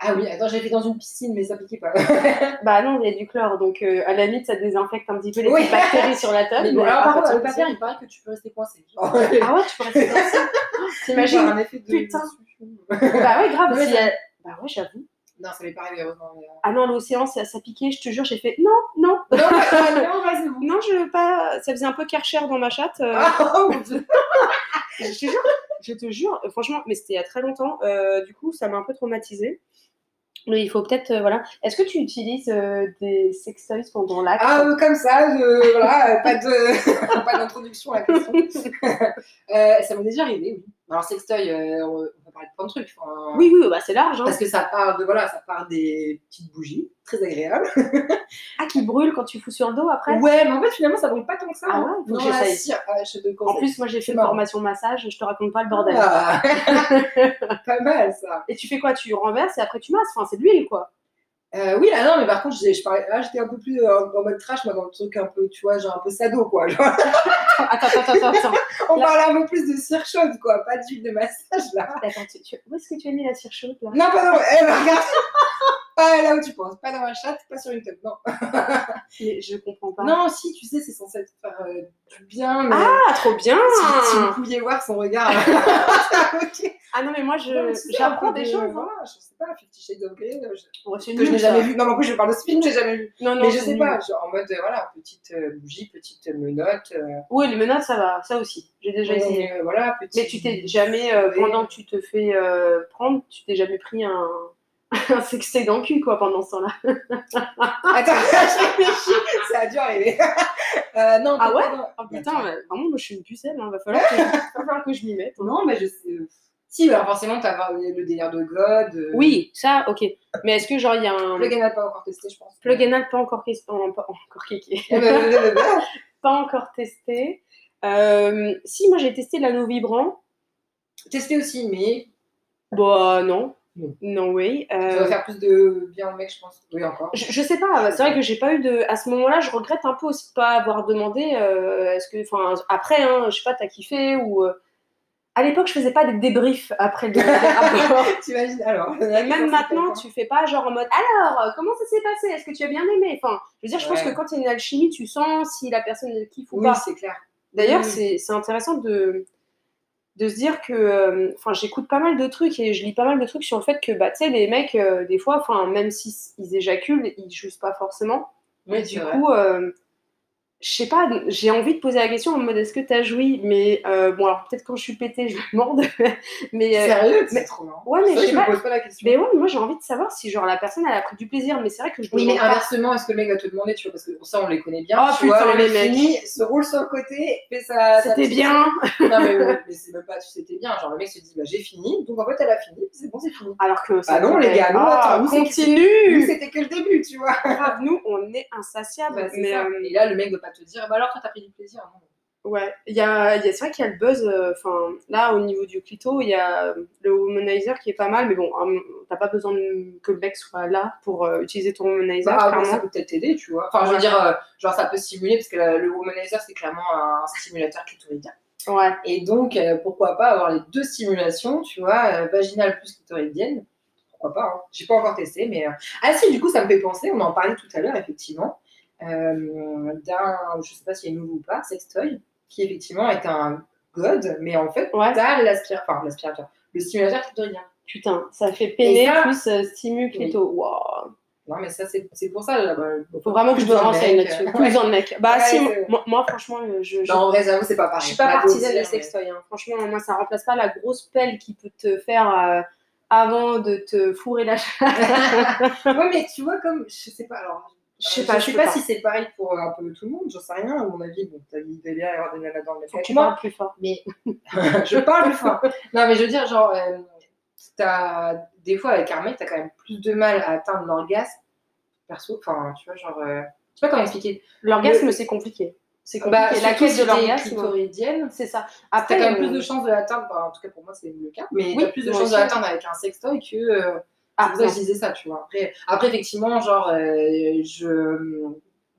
Ah oui, attends, fait dans une piscine, mais ça piquait pas. Bah non, il y a du chlore. Donc euh, à la limite, ça désinfecte un petit peu les Oui. bactéries sur la table. mais mais alors, par contre, le papier, il paraît que tu peux rester coincé. Ah ouais, tu peux rester ça. T'imagines un effet de. Putain. Bah ouais, grave. Si Bah ouais, j'avoue. Non, ça m'est pas arrivé, heureusement. mais, euh, Ah non, l'océan, ça, ça piquait. Je te jure, j'ai fait non, non, Non, non, non, vas-y, non, je veux pas. Ça faisait un peu Karcher dans ma chatte. euh. Ah, oh mon dieu. Je te jure, je te jure, euh, franchement, mais c'était il y a très longtemps. euh, du coup, ça m'a un peu traumatisée. Mais il faut peut-être, euh, voilà. Est-ce que tu utilises des sextoys pendant l'acte? Ah, comme ça, voilà, pas de, pas d'introduction à la question. Ça m'est déjà arrivé, oui. Alors, sextoy, parler de plein de trucs. enfin, Oui, oui, bah c'est large. Hein. Parce que ça part de, voilà, ça part des petites bougies, très agréables. Ah, qui brûle quand tu fous sur le dos après? Ouais, mais en fait, finalement, ça brûle pas tant que ça. Ah hein. faut Non, j'essaye. ah, En plus, moi j'ai fait une formation massage, je te raconte pas le bordel. Ah. pas mal, ça. Et tu fais quoi? Tu renverses et après tu masses. Enfin, c'est de l'huile quoi. Euh, oui, là, non, mais par contre, je parlais, là, j'étais un peu plus euh, en mode trash, moi, dans le truc un peu, tu vois, genre un peu sado, quoi. Genre, Attends, attends, attends, attends. on Là- parlait un peu plus de cire chaude, quoi, pas d'huile de massage, là. Attends, tu- tu- Où est-ce que tu as mis la cire chaude là? Non, pas dans. Eh, bah, regarde Pas là où tu penses, pas dans ma chatte, pas sur une table, non. Mais Je comprends pas. Non, si, tu sais, c'est censé te faire euh, du bien, mais. Ah, trop bien si, si vous pouviez voir son regard. ok. Ah non, mais moi je j'apprends un des de- choses. hein. Voilà, je sais pas, Fifty Shades of Grey, euh, je- Ouais, que je n'ai jamais vu. Non, mais en plus, je parle de ce film, j'ai jamais vu. Non, non, mais je sais nul. pas, genre en mode, euh, voilà, petite euh, bougie, petite menotte. Oui, les menottes, ça va, ça aussi. J'ai déjà essayé. voilà. Mais tu t'es jamais, pendant que tu te fais prendre, tu t'es jamais pris un, un sextoy dans le cul, quoi, pendant ce temps-là. Attends, je réfléchis, ça a dû arriver. euh, non, Ah ouais dans- Oh putain, vraiment, moi je suis une pucelle, hein. va, falloir que, va falloir que je m'y mette. hein. Non, mais je sais. Si, alors forcément, t'as le délire de God. euh, Oui, ça, ok. Mais est-ce que, genre, il y a un. Plug and pas encore testé, je pense. Plug and pas encore, oh, pas encore. Eh ben, ben, ben, ben. pas encore testé. Euh, si, moi j'ai testé l'anneau vibrant. Testé aussi, mais Bah non. Non. No way. ça Euh, va faire plus de bien au mec, je pense. Oui, encore. Je, je sais pas, c'est vrai que j'ai pas eu de. À ce moment-là, je regrette un peu aussi de pas avoir demandé. euh, Est-ce que, enfin, après, hein, je sais pas, t'as kiffé ou. euh, À l'époque, je faisais pas des débriefs après le rapport. T'imagines alors Et même maintenant, tu fais pas genre en mode alors, euh, comment ça s'est passé? Est-ce que tu as bien aimé? Enfin, je veux dire, je pense que quand il y a une alchimie, tu sens si la personne kiffe ou Oui, pas. c'est clair. D'ailleurs, Oui. c'est c'est intéressant de, de se dire que. euh, Enfin, j'écoute pas mal de trucs et je lis pas mal de trucs sur le fait que, bah, tu sais, les mecs, euh, des fois, enfin, même s'ils ils éjaculent, ils jouissent pas forcément. Oui, c'est du vrai. coup, euh, je sais pas, j'ai envie de poser la question en mode est-ce que t'as joui? Mais euh, bon, alors peut-être quand je suis pétée, je demande. mais euh, Sérieux? Mais- trop marrant. ouais, mais Ça, je sais me pas. pose pas la question. Mais ouais, moi j'ai envie de savoir si genre la personne elle a pris du plaisir. Mais c'est vrai que je Oui, mais pas. inversement, est-ce que le mec va te demander, tu vois, parce que pour ça, on les connaît bien. Oh, tu putain, vois, le les mec mecs. se roule sur le côté, fait sa C'était bien. Non, mais, ouais, mais c'est même pas, tu c'était bien. Genre, le mec se dit, bah, j'ai fini. Donc, en fait, elle a fini. C'est bon, c'est fini. Alors que ça Bah non, les gars, non, Ah, attends, continue. c'était que le début, tu vois. Nous, on est insatiables. Ça. euh, Et là, le mec ne va pas te dire, bah alors, toi, t'as pris du plaisir. Non. Ouais, il y a, il y a, c'est vrai qu'il y a le buzz. euh, Enfin, là, au niveau du clito, il y a le womanizer qui est pas mal, mais bon, hum, t'as pas besoin de- que le mec soit là pour euh, utiliser ton womanizer, Bah, ça peut peut-être t'aider, tu vois. Enfin, je veux dire, euh, genre, ça peut stimuler, parce que la- le womanizer, c'est clairement un stimulateur clitoridien. Ouais. Et donc, euh, pourquoi pas avoir les deux stimulations, tu vois, euh, vaginale plus clitoridienne. Pourquoi pas, hein. J'ai pas encore testé, mais. euh, Ah si, du coup, ça me fait penser, on en parlait tout à l'heure, effectivement, euh, d'un, je sais pas s'il est nouveau ou pas, sextoy, qui effectivement est un god, mais en fait, Ouais. t'as l'aspirateur, enfin, l'aspirateur, le stimulateur clitoridien. Putain, ça fait peiner ça- plus euh, stimu clito. Waouh. Non, mais ça, c'est c'est pour ça, là, bah, Faut vraiment que je me renseigne là-dessus. euh, Plus en mec. Bah Ouais, si, moi, moi, franchement, euh, je, je, Non, en vrai, j'avoue, c'est pas pareil. je suis pas partisane mais- sextoys. hein. Franchement, moi, ça remplace pas la grosse pelle qui peut te faire euh, avant de te fourrer la ouais, mais tu vois, comme, je sais pas, alors, Je sais euh, pas, je sais pas, si c'est pareil pour un peu tout le monde, j'en sais rien, à mon avis, bon, t'as dit, il devait bien y avoir des nanas dans le même Faut que cas tu parles plus fort. mais je parle plus fort. Non, mais je veux dire, genre, euh, t'as, des fois, avec un mec, t'as quand même plus de mal à atteindre l'orgasme, perso, enfin, tu vois, genre, euh, je sais pas comment expliquer. L'orgasme, Le- c'est compliqué. C'est compliqué. Bah, la quête de l'orgasme, c'est ça. t'as Après, quand même euh, plus de chances de l'atteindre, en tout cas pour moi c'est le cas, mais Oui, t'as plus de chances de l'atteindre avec un sextoy que. Ah, c'est pour ça que non. je disais ça, tu vois. Après, après effectivement, genre, euh, je,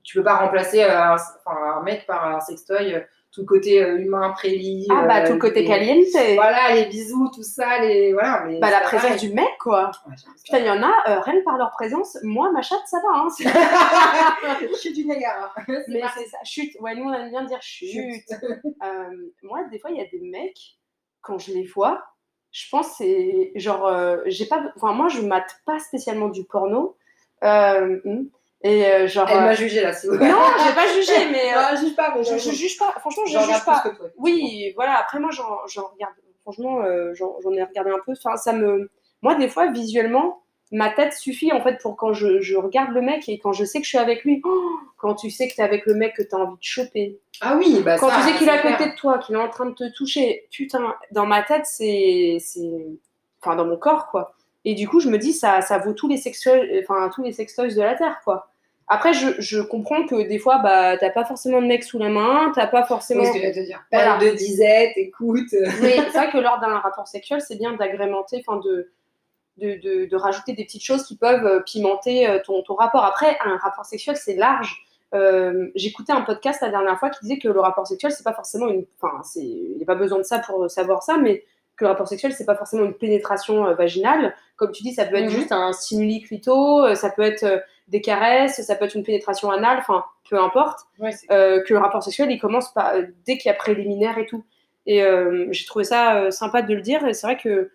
tu peux pas remplacer euh, un, un mec par un sextoy, euh, tout le côté humain, prélit. Ah bah tout le côté les- caliente. Voilà, les bisous, tout ça, les. Voilà, mais. Bah la présence pareil. du mec quoi. Ouais. Putain, il y en a, euh, rien que par leur présence, moi ma chatte ça va. Hein, je suis du Niagara. Mais c'est ça, chute. Ouais, nous on aime bien dire chute. Chute. Euh, moi, des fois, il y a des mecs, quand je les vois, je pense que c'est genre, euh, j'ai pas, enfin moi je mate pas spécialement du porno. Euh, hmm. et euh, genre. Elle euh, m'a jugé là, c'est Non, j'ai pas jugé, mais euh, Non, je juge pas, mais je, je juge pas. Franchement, je juge pas. toi. Oui, voilà. Après, moi, j'en regarde. Franchement, euh, j'en j'en ai regardé un peu. Enfin, ça me. Moi, des fois, visuellement, ma tête suffit en fait pour quand je, je regarde le mec et quand je sais que je suis avec lui. Oh, quand tu sais que t'es avec le mec que t'as envie de choper. Ah oui, bah Quand ça, tu sais qu'il est à côté de toi, qu'il est en train de te toucher. Putain, dans ma tête, c'est. Enfin, dans mon corps, quoi. Et du coup, je me dis, ça, ça vaut tous les sextoys, enfin, tous les sextoys de la Terre, quoi. Après, je, je comprends que des fois, bah, t'as pas forcément de mec sous la main, t'as pas forcément. Oui, ce que j'allais te dire. Voilà. Période de disette, écoute. Mais c'est vrai que lors d'un rapport sexuel, c'est bien d'agrémenter, enfin de, de, de, de rajouter des petites choses qui peuvent euh, pimenter euh, ton, ton rapport. Après, un rapport sexuel, c'est large. Euh, J'écoutais un podcast la dernière fois qui disait que le rapport sexuel, c'est pas forcément une. Enfin, il n'y a pas besoin de ça pour savoir ça, mais que le rapport sexuel, c'est pas forcément une pénétration euh, vaginale. Comme tu dis, ça peut être Mhm. juste un stimuli clito, ça peut être euh, des caresses, ça peut être une pénétration anale, enfin, peu importe Ouais, que le rapport sexuel il commence par, dès qu'il y a préliminaire et tout. Et j'ai trouvé ça sympa de le dire. Et c'est vrai que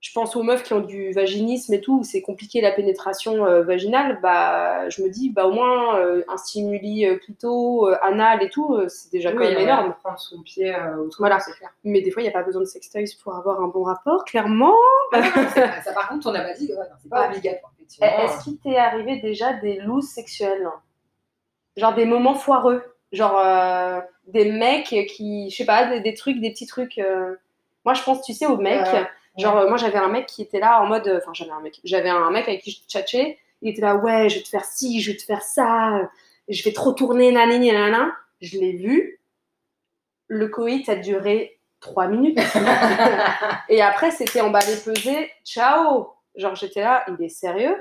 je pense aux meufs qui ont du vaginisme et tout, où c'est compliqué la pénétration euh, vaginale. Bah, je me dis, bah, au moins euh, un stimuli euh, clito, euh, anal et tout, c'est déjà quand même énorme. Prendre son pied au Voilà. c'est clair. Mais des fois, il n'y a pas besoin de sextoys pour avoir un bon rapport, clairement. Ah, non, ça, par contre, on n'a pas dit, ouais, c'est pas Ouais. obligatoire. Eh. Est-ce qu'il t'est arrivé déjà des looses sexuelles? Genre des moments foireux Genre des mecs qui, je sais pas, des, des trucs, des petits trucs. Moi, je pense, tu sais, aux mecs. Ouais. Genre, euh, moi, j'avais un mec qui était là en mode. Enfin, j'avais un mec. J'avais un mec avec qui je tchatchais. Il était là, ouais, je vais te faire ci, je vais te faire ça. Je vais trop tourner, nanani, nanana. Je l'ai vu. Le coït a duré trois minutes. Et après, c'était emballé, pesé. Ciao Genre, j'étais là, il est sérieux?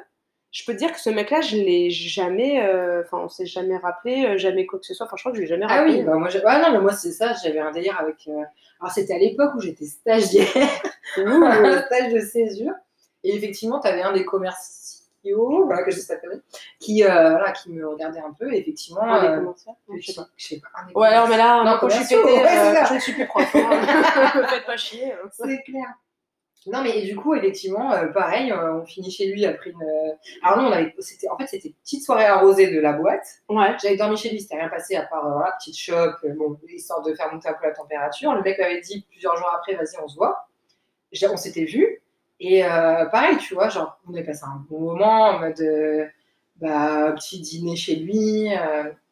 Je peux te dire que ce mec-là, je l'ai jamais. euh, Enfin, on s'est jamais rappelé, euh, jamais quoi que ce soit. Enfin, je crois que je l'ai jamais Ah rappelé. oui, bah moi, ah non, mais moi, c'est ça, j'avais un délire avec. euh, Alors, c'était à l'époque où j'étais stagiaire, un stage de césure. Et effectivement, tu avais un des commerciaux, voilà, que je sais pas, qui, euh, voilà, qui me regardait un peu. Et effectivement. Un des euh, commentaires Je sais pas. je sais pas. Ouais, alors, mais là, Non, quand je suis commerciaux, pétée, ouais, euh, je ne suis plus prof. hein. Faites pas chier. C'est clair. Non, mais du coup, effectivement, euh, pareil, euh, on finit chez lui après une. euh, Alors, nous, on avait. C'était... En fait, c'était petite soirée arrosée de la boîte. Ouais. J'avais dormi chez lui, c'était rien passé à part euh, voilà, petite chope, bon, histoire de faire monter un peu la température. Le mec m'avait dit plusieurs jours après, vas-y, on se voit. J'ai- On s'était vus. Et pareil, tu vois, genre, on avait passé un bon moment en mode bah, petit dîner chez lui,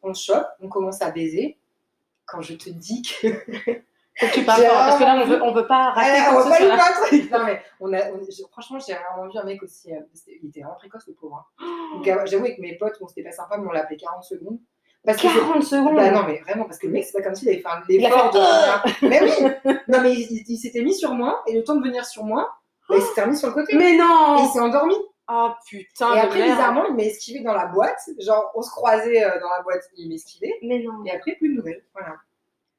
on chope, on commence à baiser. Quand je te dis que. Faut que tu parles J'ai fort, parce que là, on veut, on veut pas rater Ah, quoi on ce pas soit. louper un truc. Non, mais on a, on- franchement, j'ai vraiment vu un mec aussi. euh, il était vraiment précoce, le pauvre. hein. Donc, euh, J'avoue, avec mes potes, bon, c'était pas sympa, mais on l'a appelé 40 secondes. Parce que c'est- 40 secondes. bah non, mais vraiment, parce que le mec, c'est pas comme s'il avait fait un effort de. mais oui Non, mais il, il s'était mis sur moi, et le temps de venir sur moi, bah, il s'était remis sur le côté. Mais Et non il s'est endormi. Oh putain et après, bizarrement, il m'a esquivé dans la boîte. Genre, on se croisait euh, dans la boîte, il m'esquivait. Mais non. Et après, plus de nouvelles. Voilà.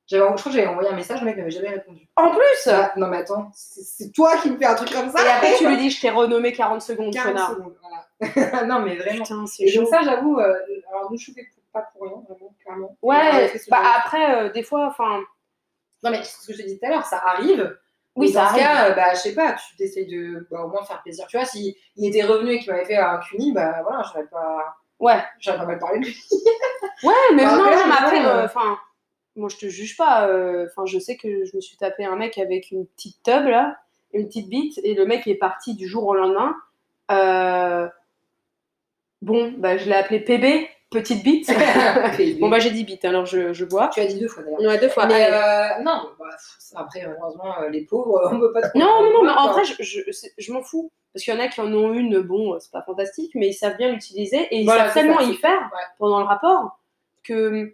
J'avais, je crois que j'avais envoyé un message, le mec m'avait jamais répondu. En plus Ah, non, mais attends, c'est, c'est toi qui me fais un truc comme ça Et après, tu lui dis, je t'ai renommé 40 secondes, 40 connard. secondes, voilà. non, mais vraiment. Putain, c'est Et chaud. donc, ça, j'avoue, euh, alors nous, je fais pas pour rien, vraiment, clairement. Ouais, bah après, euh, des fois, enfin, Non, mais ce que je te dis tout à l'heure, ça arrive. Oui, ça dans ce arrive. cas, euh, bah, je sais pas, tu t'essayes de bah, au moins faire plaisir. Tu vois, s'il il était revenu et qu'il m'avait fait un cuni, bah voilà, j'aurais pas, ouais. j'aurais pas mal parlé de lui. Ouais, mais Bah, non, après, non, mais après, enfin, moi je te juge pas. euh, Enfin, je sais que je me suis tapé un mec avec une petite tub là, une petite bite, et le mec est parti du jour au lendemain. Euh, Bon, bah je l'ai appelé PB, petite bite. bon, bah j'ai dit bite, alors je, je bois. tu as dit deux fois d'ailleurs. Ouais, deux fois. Mais euh, non, bah, après, malheureusement, les pauvres, on peut pas trop. Non, non, non, mais en vrai, je, je, m'en fous. Parce qu'il y en a qui en ont une, bon, c'est pas fantastique, mais ils savent bien l'utiliser et ils Voilà, savent tellement y faire ouais. pendant le rapport que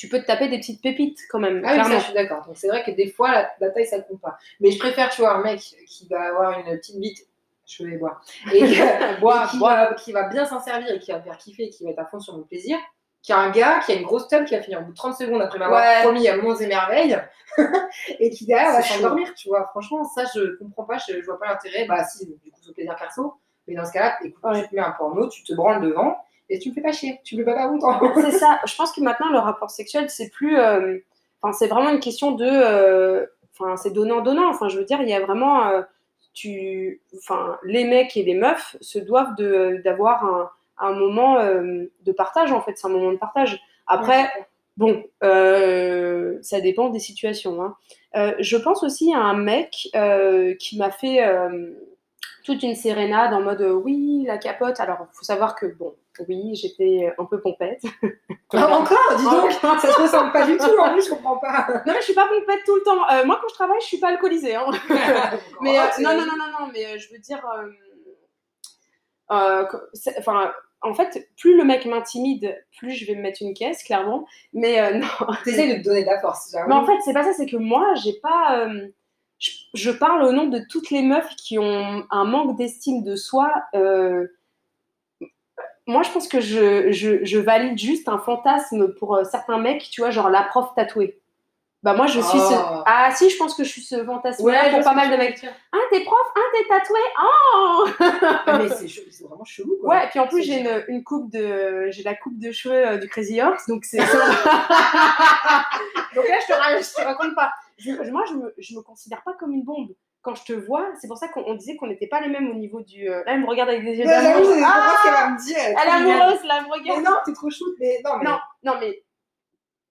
tu peux te taper des petites pépites quand même. Ah oui, ça, je suis d'accord. Donc c'est vrai que des fois, la, la taille, ça compte pas. Mais je préfère, tu vois, un mec qui va avoir une petite bite, je vais boire, et, qui, va, qui va bien s'en servir et qui va me faire kiffer et qui va être à fond sur mon plaisir, qui a un gars qui a une grosse tub qui va finir au bout de 30 secondes après m'avoir Ouais. promis à monts et merveilles et qui derrière va s'endormir, tu vois. Franchement, ça, je comprends pas, je, je vois pas l'intérêt. Bah, si, du coup, c'est au plaisir perso, mais dans ce cas-là, écoute, Ouais. tu te mets un porno, tu te branles devant et tu me fais pas chier, tu me fais pas perdre mon temps. c'est ça. Je pense que maintenant, le rapport sexuel, c'est plus. euh, Enfin, c'est vraiment une question de. euh, Enfin, c'est donnant-donnant. Enfin, je veux dire, il y a vraiment. euh, tu, enfin, les mecs et les meufs se doivent d'avoir un, un moment de partage. En fait, c'est un moment de partage. Après, Bon, euh, ça dépend des situations. hein. Euh, je pense aussi à un mec euh, qui m'a fait toute une sérénade en mode euh, oui, la capote. Alors, faut savoir que, bon, oui, j'étais un peu pompette. Ah, encore, dis donc, ça se ressemble pas du tout, en plus, je comprends pas. Non, mais je suis pas pompette tout le temps. Euh, moi, quand je travaille, je suis pas alcoolisée. hein. mais euh, Oh, non, non, non, non, non, mais euh, je veux dire, euh, euh, enfin, en fait, plus le mec m'intimide, plus je vais me mettre une caisse, clairement. Mais euh, non, T'essayes de te donner de la force. Mais en fait, c'est pas ça, c'est que moi, j'ai pas. Je, je parle au nom de toutes les meufs qui ont un manque d'estime de soi. euh, moi, je pense que je, je, je valide juste un fantasme pour euh, certains mecs, tu vois, genre la prof tatouée. Bah, moi, je suis ce. Oh. Ah, si, je pense que je suis ce fantasme Ouais, pour pas mal de mecs. dire. Ah, t'es prof? Ah, t'es tatouée? Oh Ah, mais c'est vraiment chelou. Quoi. Ouais, et puis en plus, j'ai une, une coupe de. J'ai la coupe de cheveux euh, du Crazy Horse, donc c'est. donc là, je te, ra- je te raconte pas. Je- moi, je me, je me considère pas comme une bombe. Quand je te vois, c'est pour ça qu'on on disait qu'on n'était pas les mêmes au niveau du. euh, Là, elle me regarde avec des yeux d'amour. c'est Ah, qu'elle va me dire. elle est amoureuse, là, elle me Mais regarde. non, t'es trop chou. Mais non, mais. Non, non, mais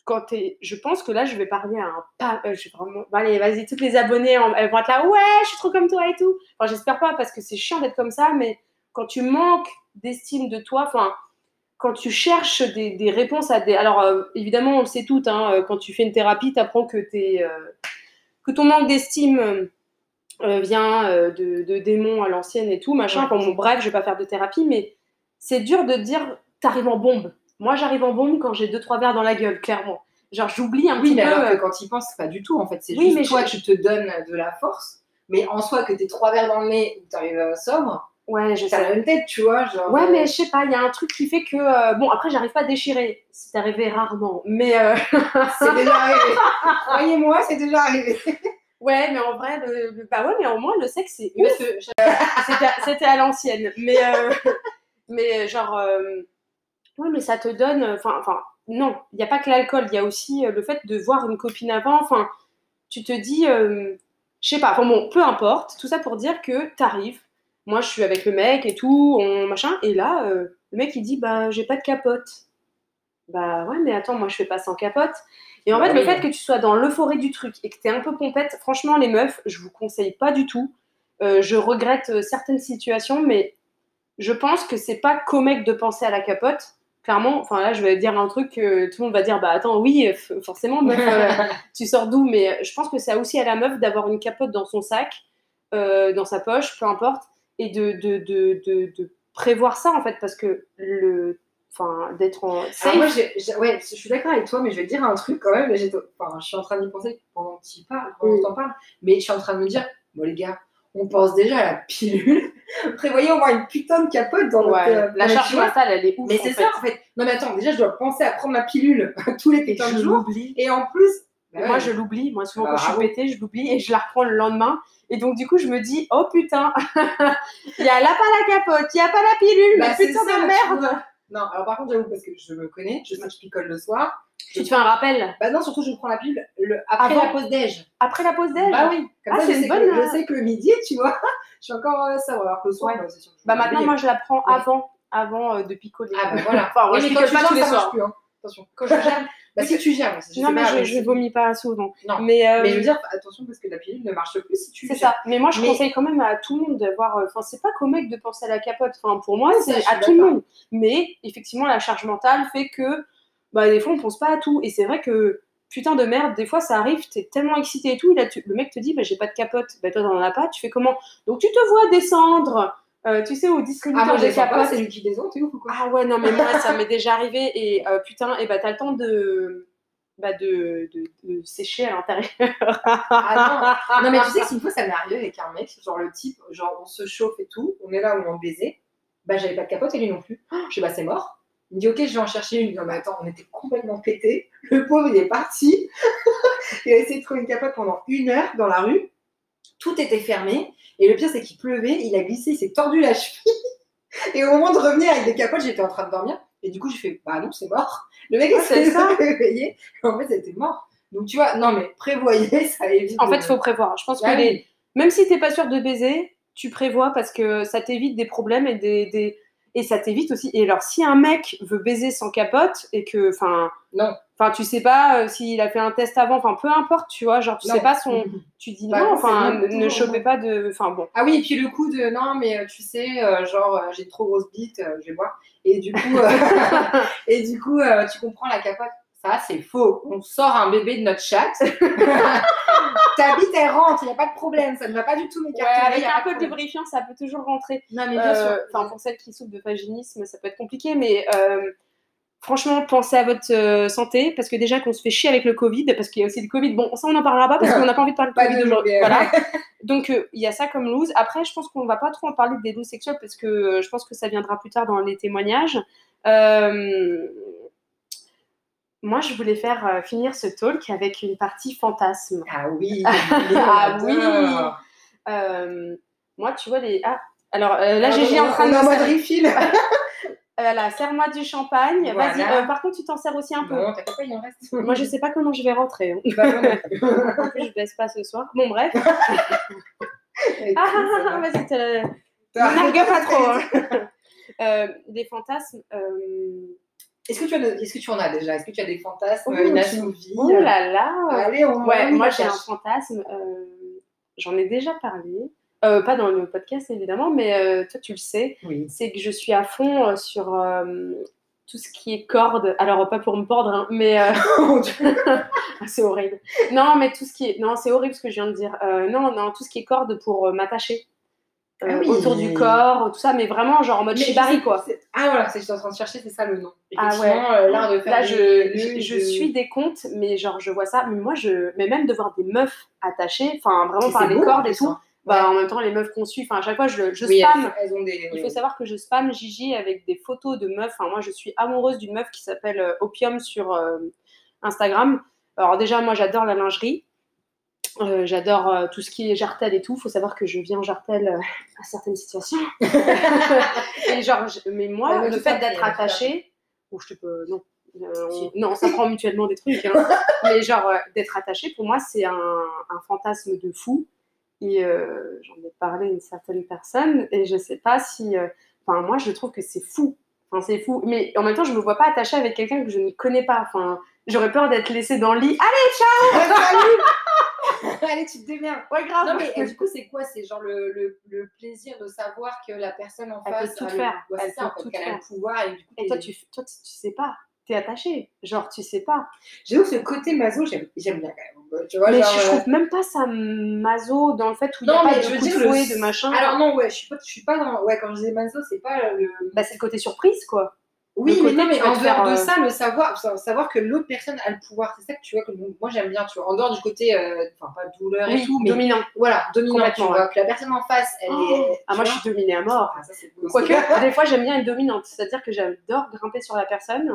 quand t'es, je pense que là, je vais parler à un pas. euh, je vais vraiment. Allez, vas-y, toutes les abonnées, elles vont être là. Ouais, je suis trop comme toi et tout. Enfin, j'espère pas parce que c'est chiant d'être comme ça, mais quand tu manques d'estime de toi, enfin, quand tu cherches des, des réponses à des. Alors, euh, évidemment, on le sait toutes. Hein, euh, quand tu fais une thérapie, t'apprends que t'es, euh, que ton manque d'estime. euh, vient de, de démons à l'ancienne et tout, machin. Ouais. Bon, bref, je vais pas faire de thérapie, mais c'est dur de dire t'arrives en bombe. Moi, j'arrive en bombe quand j'ai deux trois verres dans la gueule, clairement. Genre, j'oublie un Oui, petit mais peu. alors que quand il pense, pas du tout. En fait, c'est Oui, juste mais toi, je- tu te donnes de la force. Mais en soi, que t'es trois verres dans le nez ou t'arrives sobre, Ouais, je t'as la sais. même tête, tu vois. Genre, Ouais, mais je sais pas, il y a un truc qui fait que. euh, bon, après, j'arrive pas à déchirer. C'est arrivé rarement. Mais. euh, c'est déjà arrivé. Croyez-moi, c'est déjà arrivé. ouais, mais en vrai, le... bah ouais, mais au moins, le sexe, c'est C'était c'était à l'ancienne. Mais, euh, mais genre, oui, mais ça te donne. Enfin, enfin non, il n'y a pas que l'alcool. Il y a aussi le fait de voir une copine avant. Enfin, tu te dis, je sais pas, enfin bon, peu importe, tout ça pour dire que t'arrives, moi je suis avec le mec et tout, on machin, et là, euh, le mec il dit, bah j'ai pas de capote. Bah ouais, mais attends, moi je fais pas sans capote. Et en Bah fait, le fait que tu sois dans l'euphorie du truc et que t'es un peu pompette, franchement, les meufs, je vous conseille pas du tout. Euh, je regrette euh, certaines situations, mais je pense que c'est pas qu'au mec de penser à la capote. Clairement, enfin là, je vais dire un truc que tout le monde va dire, bah attends, oui, forcément, meuf, euh, tu sors d'où? Mais je pense que c'est aussi à la meuf d'avoir une capote dans son sac, euh, dans sa poche, peu importe, et de, de, de, de, de prévoir ça en fait, parce que le, enfin, d'être en Alors safe. moi, j'ai- ouais, je suis d'accord avec toi, mais je vais te dire un truc quand même. j'ai- Enfin, je suis en train d'y penser pendant que tu parles, pendant que Mm. t'en parles, mais je suis en train de me dire, bon les gars, on pense déjà à la pilule. Prévoyez au moins une putain de capote dans notre. Ouais, euh, la dans charge notre- mentale, elle est ouf. Mais c'est ça en fait. Non mais attends, déjà je dois penser à prendre ma pilule tous les putains de je jours. l'oublie. Et en plus, bah Moi, je l'oublie. Moi, souvent, Bah, quand je suis pétée, je l'oublie et je la reprends le lendemain. Et donc, du coup, je me dis, oh putain, il y a là pas la capote, il y a pas la pilule, bah, mais c'est putain ça, de merde. vois. Non, alors par contre, j'avoue, parce que je me connais, je sais que je picole le soir. Tu te fais un rappel Bah non, surtout je prends la pilule le, après Avant. la pause déj. après la pause déj. Bah oui, comme Ah, ça, c'est je, sais bonne, que, je euh, sais que le midi, tu vois, je suis encore euh, ça. Alors que le soir, Ouais. bah, Bah maintenant, moi, je la prends Ouais. avant, avant euh, de picoler. Ah bah voilà. Enfin, Oui, je mais picole pas tous les soirs. plus. Hein. Attention. Quand je gère. Bah si tu je non, mais je, je vomis pas souvent. Non. Mais, euh, Mais je veux dire, attention parce que la pilule ne marche plus si tu C'est ça. Mais moi, je Mais- conseille quand même à tout le monde d'avoir. euh, Enfin, c'est pas qu'au mec de penser à la capote. Enfin, pour moi, c'est à tout le monde. Mais effectivement, la charge mentale fait que, bah, des fois, on pense pas à tout. Et c'est vrai que, putain de merde, des fois, ça arrive, t'es tellement excité et tout. Là, tu- le mec te dit, bah, j'ai pas de capote. Bah, toi, t'en as pas. Tu fais comment? Donc, tu te vois descendre, euh, tu sais, au Ah distributeur moi, je de pas, capotes. c'est lui qui les ont, t'es ouf ou quoi? Ah ouais, non, mais moi, ça m'est déjà arrivé. Et euh, putain, et bah, t'as le temps de. Bah, de, de, de sécher à l'intérieur. Ah non. Non mais tu sais qu'une fois ça m'est arrivé avec un mec, genre le type, genre on se chauffe et tout, on est là où on baisait, bah j'avais pas de capote et lui non plus. Je sais bah c'est mort. Il me dit ok je vais en chercher une. Non mais attends, on était complètement pété. Le pauvre il est parti. il a essayé de trouver une capote pendant une heure dans la rue. Tout était fermé. Et le pire c'est qu'il pleuvait, il a glissé, il s'est tordu la cheville. Et au moment de revenir avec des capotes, j'étais en train de dormir. Et du coup, j'ai fait, bah non, c'est mort. Le mec, il c'est s'est réveillé. En fait, c'était mort. Donc, tu vois, non, mais prévoyez, ça évite. En fait, il faut prévoir. Je pense que Ah oui. les... même si t'es pas sûr de baiser, tu prévois parce que ça t'évite des problèmes et des, des- et ça t'évite aussi. Et alors, si un mec veut baiser sans capote et que, enfin, Non. Enfin, tu sais pas euh, s'il a fait un test avant, enfin, peu importe, tu vois, genre, tu Non. sais pas son, tu dis Bah non, enfin, ne chopez non. pas de, enfin bon. Ah oui, et puis le coup de non, mais euh, tu sais, euh, genre j'ai trop grosse bite, euh, je vais boire. Et du coup, euh, et du coup, euh, tu comprends la capote. Ça, c'est faux. On sort un bébé de notre chatte. Ta bite, elle rentre, il n'y a pas de problème. Ça ne va pas du tout Ouais, m'écarter. avec y a un peu de lubrifiant, ça peut toujours rentrer. Non, mais bien Euh, sûr. Enfin, pour celles qui souffrent de vaginisme, ça peut être compliqué, mais euh, franchement, pensez à votre euh, santé, parce que déjà qu'on se fait chier avec le Covid, parce qu'il y a aussi le Covid. Bon, ça, on n'en parlera pas parce qu'on n'a pas envie de parler de Covid aujourd'hui. Voilà. Donc, euh, il y a ça comme loose. Après, je pense qu'on va pas trop en parler des looses sexuelles, parce que euh, je pense que ça viendra plus tard dans les témoignages. Euh, Moi, je voulais faire finir ce talk avec une partie fantasme. Ah oui. Ah oui. moi, tu vois, les. Ah, alors là, est en train de. en mode refill. Voilà, serre-moi du champagne. Voilà. Vas-y, euh, par contre, tu t'en sers aussi un peu. Non, t'inquiète pas, il en reste. Moi, je sais pas comment je vais rentrer. hein. Bah. En plus, je baisse pas ce soir. Bon, bref. Ah, ah, ah, va. vas-y, te- nargue pas trop. hein. Euh, des fantasmes. euh, Est-ce que, tu as de- est-ce que tu en as déjà? Est-ce que tu as des fantasmes Oh, inassouvis Oh là là. Allez, on Ouais, moi, j'ai un fantasme. euh, J'en ai déjà parlé. Euh, pas dans le podcast, évidemment, mais euh, toi, tu le sais. Oui. c'est que je suis à fond euh, sur tout ce qui est corde. Alors, pas pour me pordre, hein, mais euh, c'est horrible. Non, mais tout ce qui est. Non, c'est horrible ce que je viens de dire. Non, non, tout ce qui est corde pour m'attacher. Ah oui. Autour du corps, tout ça, mais vraiment genre en mode shibari, quoi. Ah voilà, c'est je suis en train de chercher, c'est ça le nom. Ah euh, l'art de faire Là, des je, je, suis des comptes, mais genre, je vois ça. Mais moi, je. Mais même de voir des meufs attachées, enfin, vraiment par les cordes et tout. hein. Bah, Ouais. en même temps, les meufs qu'on suit, enfin, à chaque fois, je, je Oui, spam. elles, elles ont des. Il faut savoir que je spam Gigi avec des photos de meufs. Enfin, moi, je suis amoureuse d'une meuf qui s'appelle euh, Opium sur euh, Instagram. Alors déjà, moi, j'adore la lingerie. Euh, j'adore euh, tout ce qui est jartel et tout. Il faut savoir que je viens en jartel euh, à certaines situations. et genre, je- mais moi, Ah, mais le fait d'être attachée, ou je te peux, non, on- Si. non, ça prend mutuellement des trucs. hein. mais genre, d'être attachée, pour moi, c'est un, un fantasme de fou. Et euh, j'en ai parlé à une certaine personne et je sais pas si. euh, Enfin, moi, je trouve que c'est fou. Enfin, c'est fou. Mais en même temps, je me vois pas attachée avec quelqu'un que je ne connais pas. Enfin, j'aurais peur d'être laissée dans le lit. Ah, Salut Allez, tu te démerdes. ouais, grave. Non, mais du coup, c'est quoi? C'est genre le, le, le plaisir de savoir que la personne en Elle peut face tout a faire. Ouais, Elle c'est ça, en peut fait, tout a le pouvoir et du coup, Et toi, tu, toi, tu sais pas. T'es attachée. Genre, tu sais pas. J'avoue que ce côté maso, j'aime j'aime bien quand même. Tu vois, mais genre, je euh, trouve même pas ça maso dans le fait où il n'y a pas de coup de le- fouet, de machin. Alors non, ouais, je suis pas, je suis pas dans. Ouais, quand je disais maso, c'est pas le. Bah, c'est le côté surprise, quoi. Oui, le mais non, mais en dehors de euh, ça, le savoir, sa- savoir que l'autre personne a le pouvoir, c'est ça que tu vois que moi j'aime bien, tu vois. En dehors du côté, euh, enfin pas douleur et tout, mais dominant. voilà, dominant, tu vois, que la personne en face, elle Oh, est. ah, moi, je suis dominée à mort. Ah. Quoique, des fois, j'aime bien être dominante. C'est-à-dire que j'adore grimper sur la personne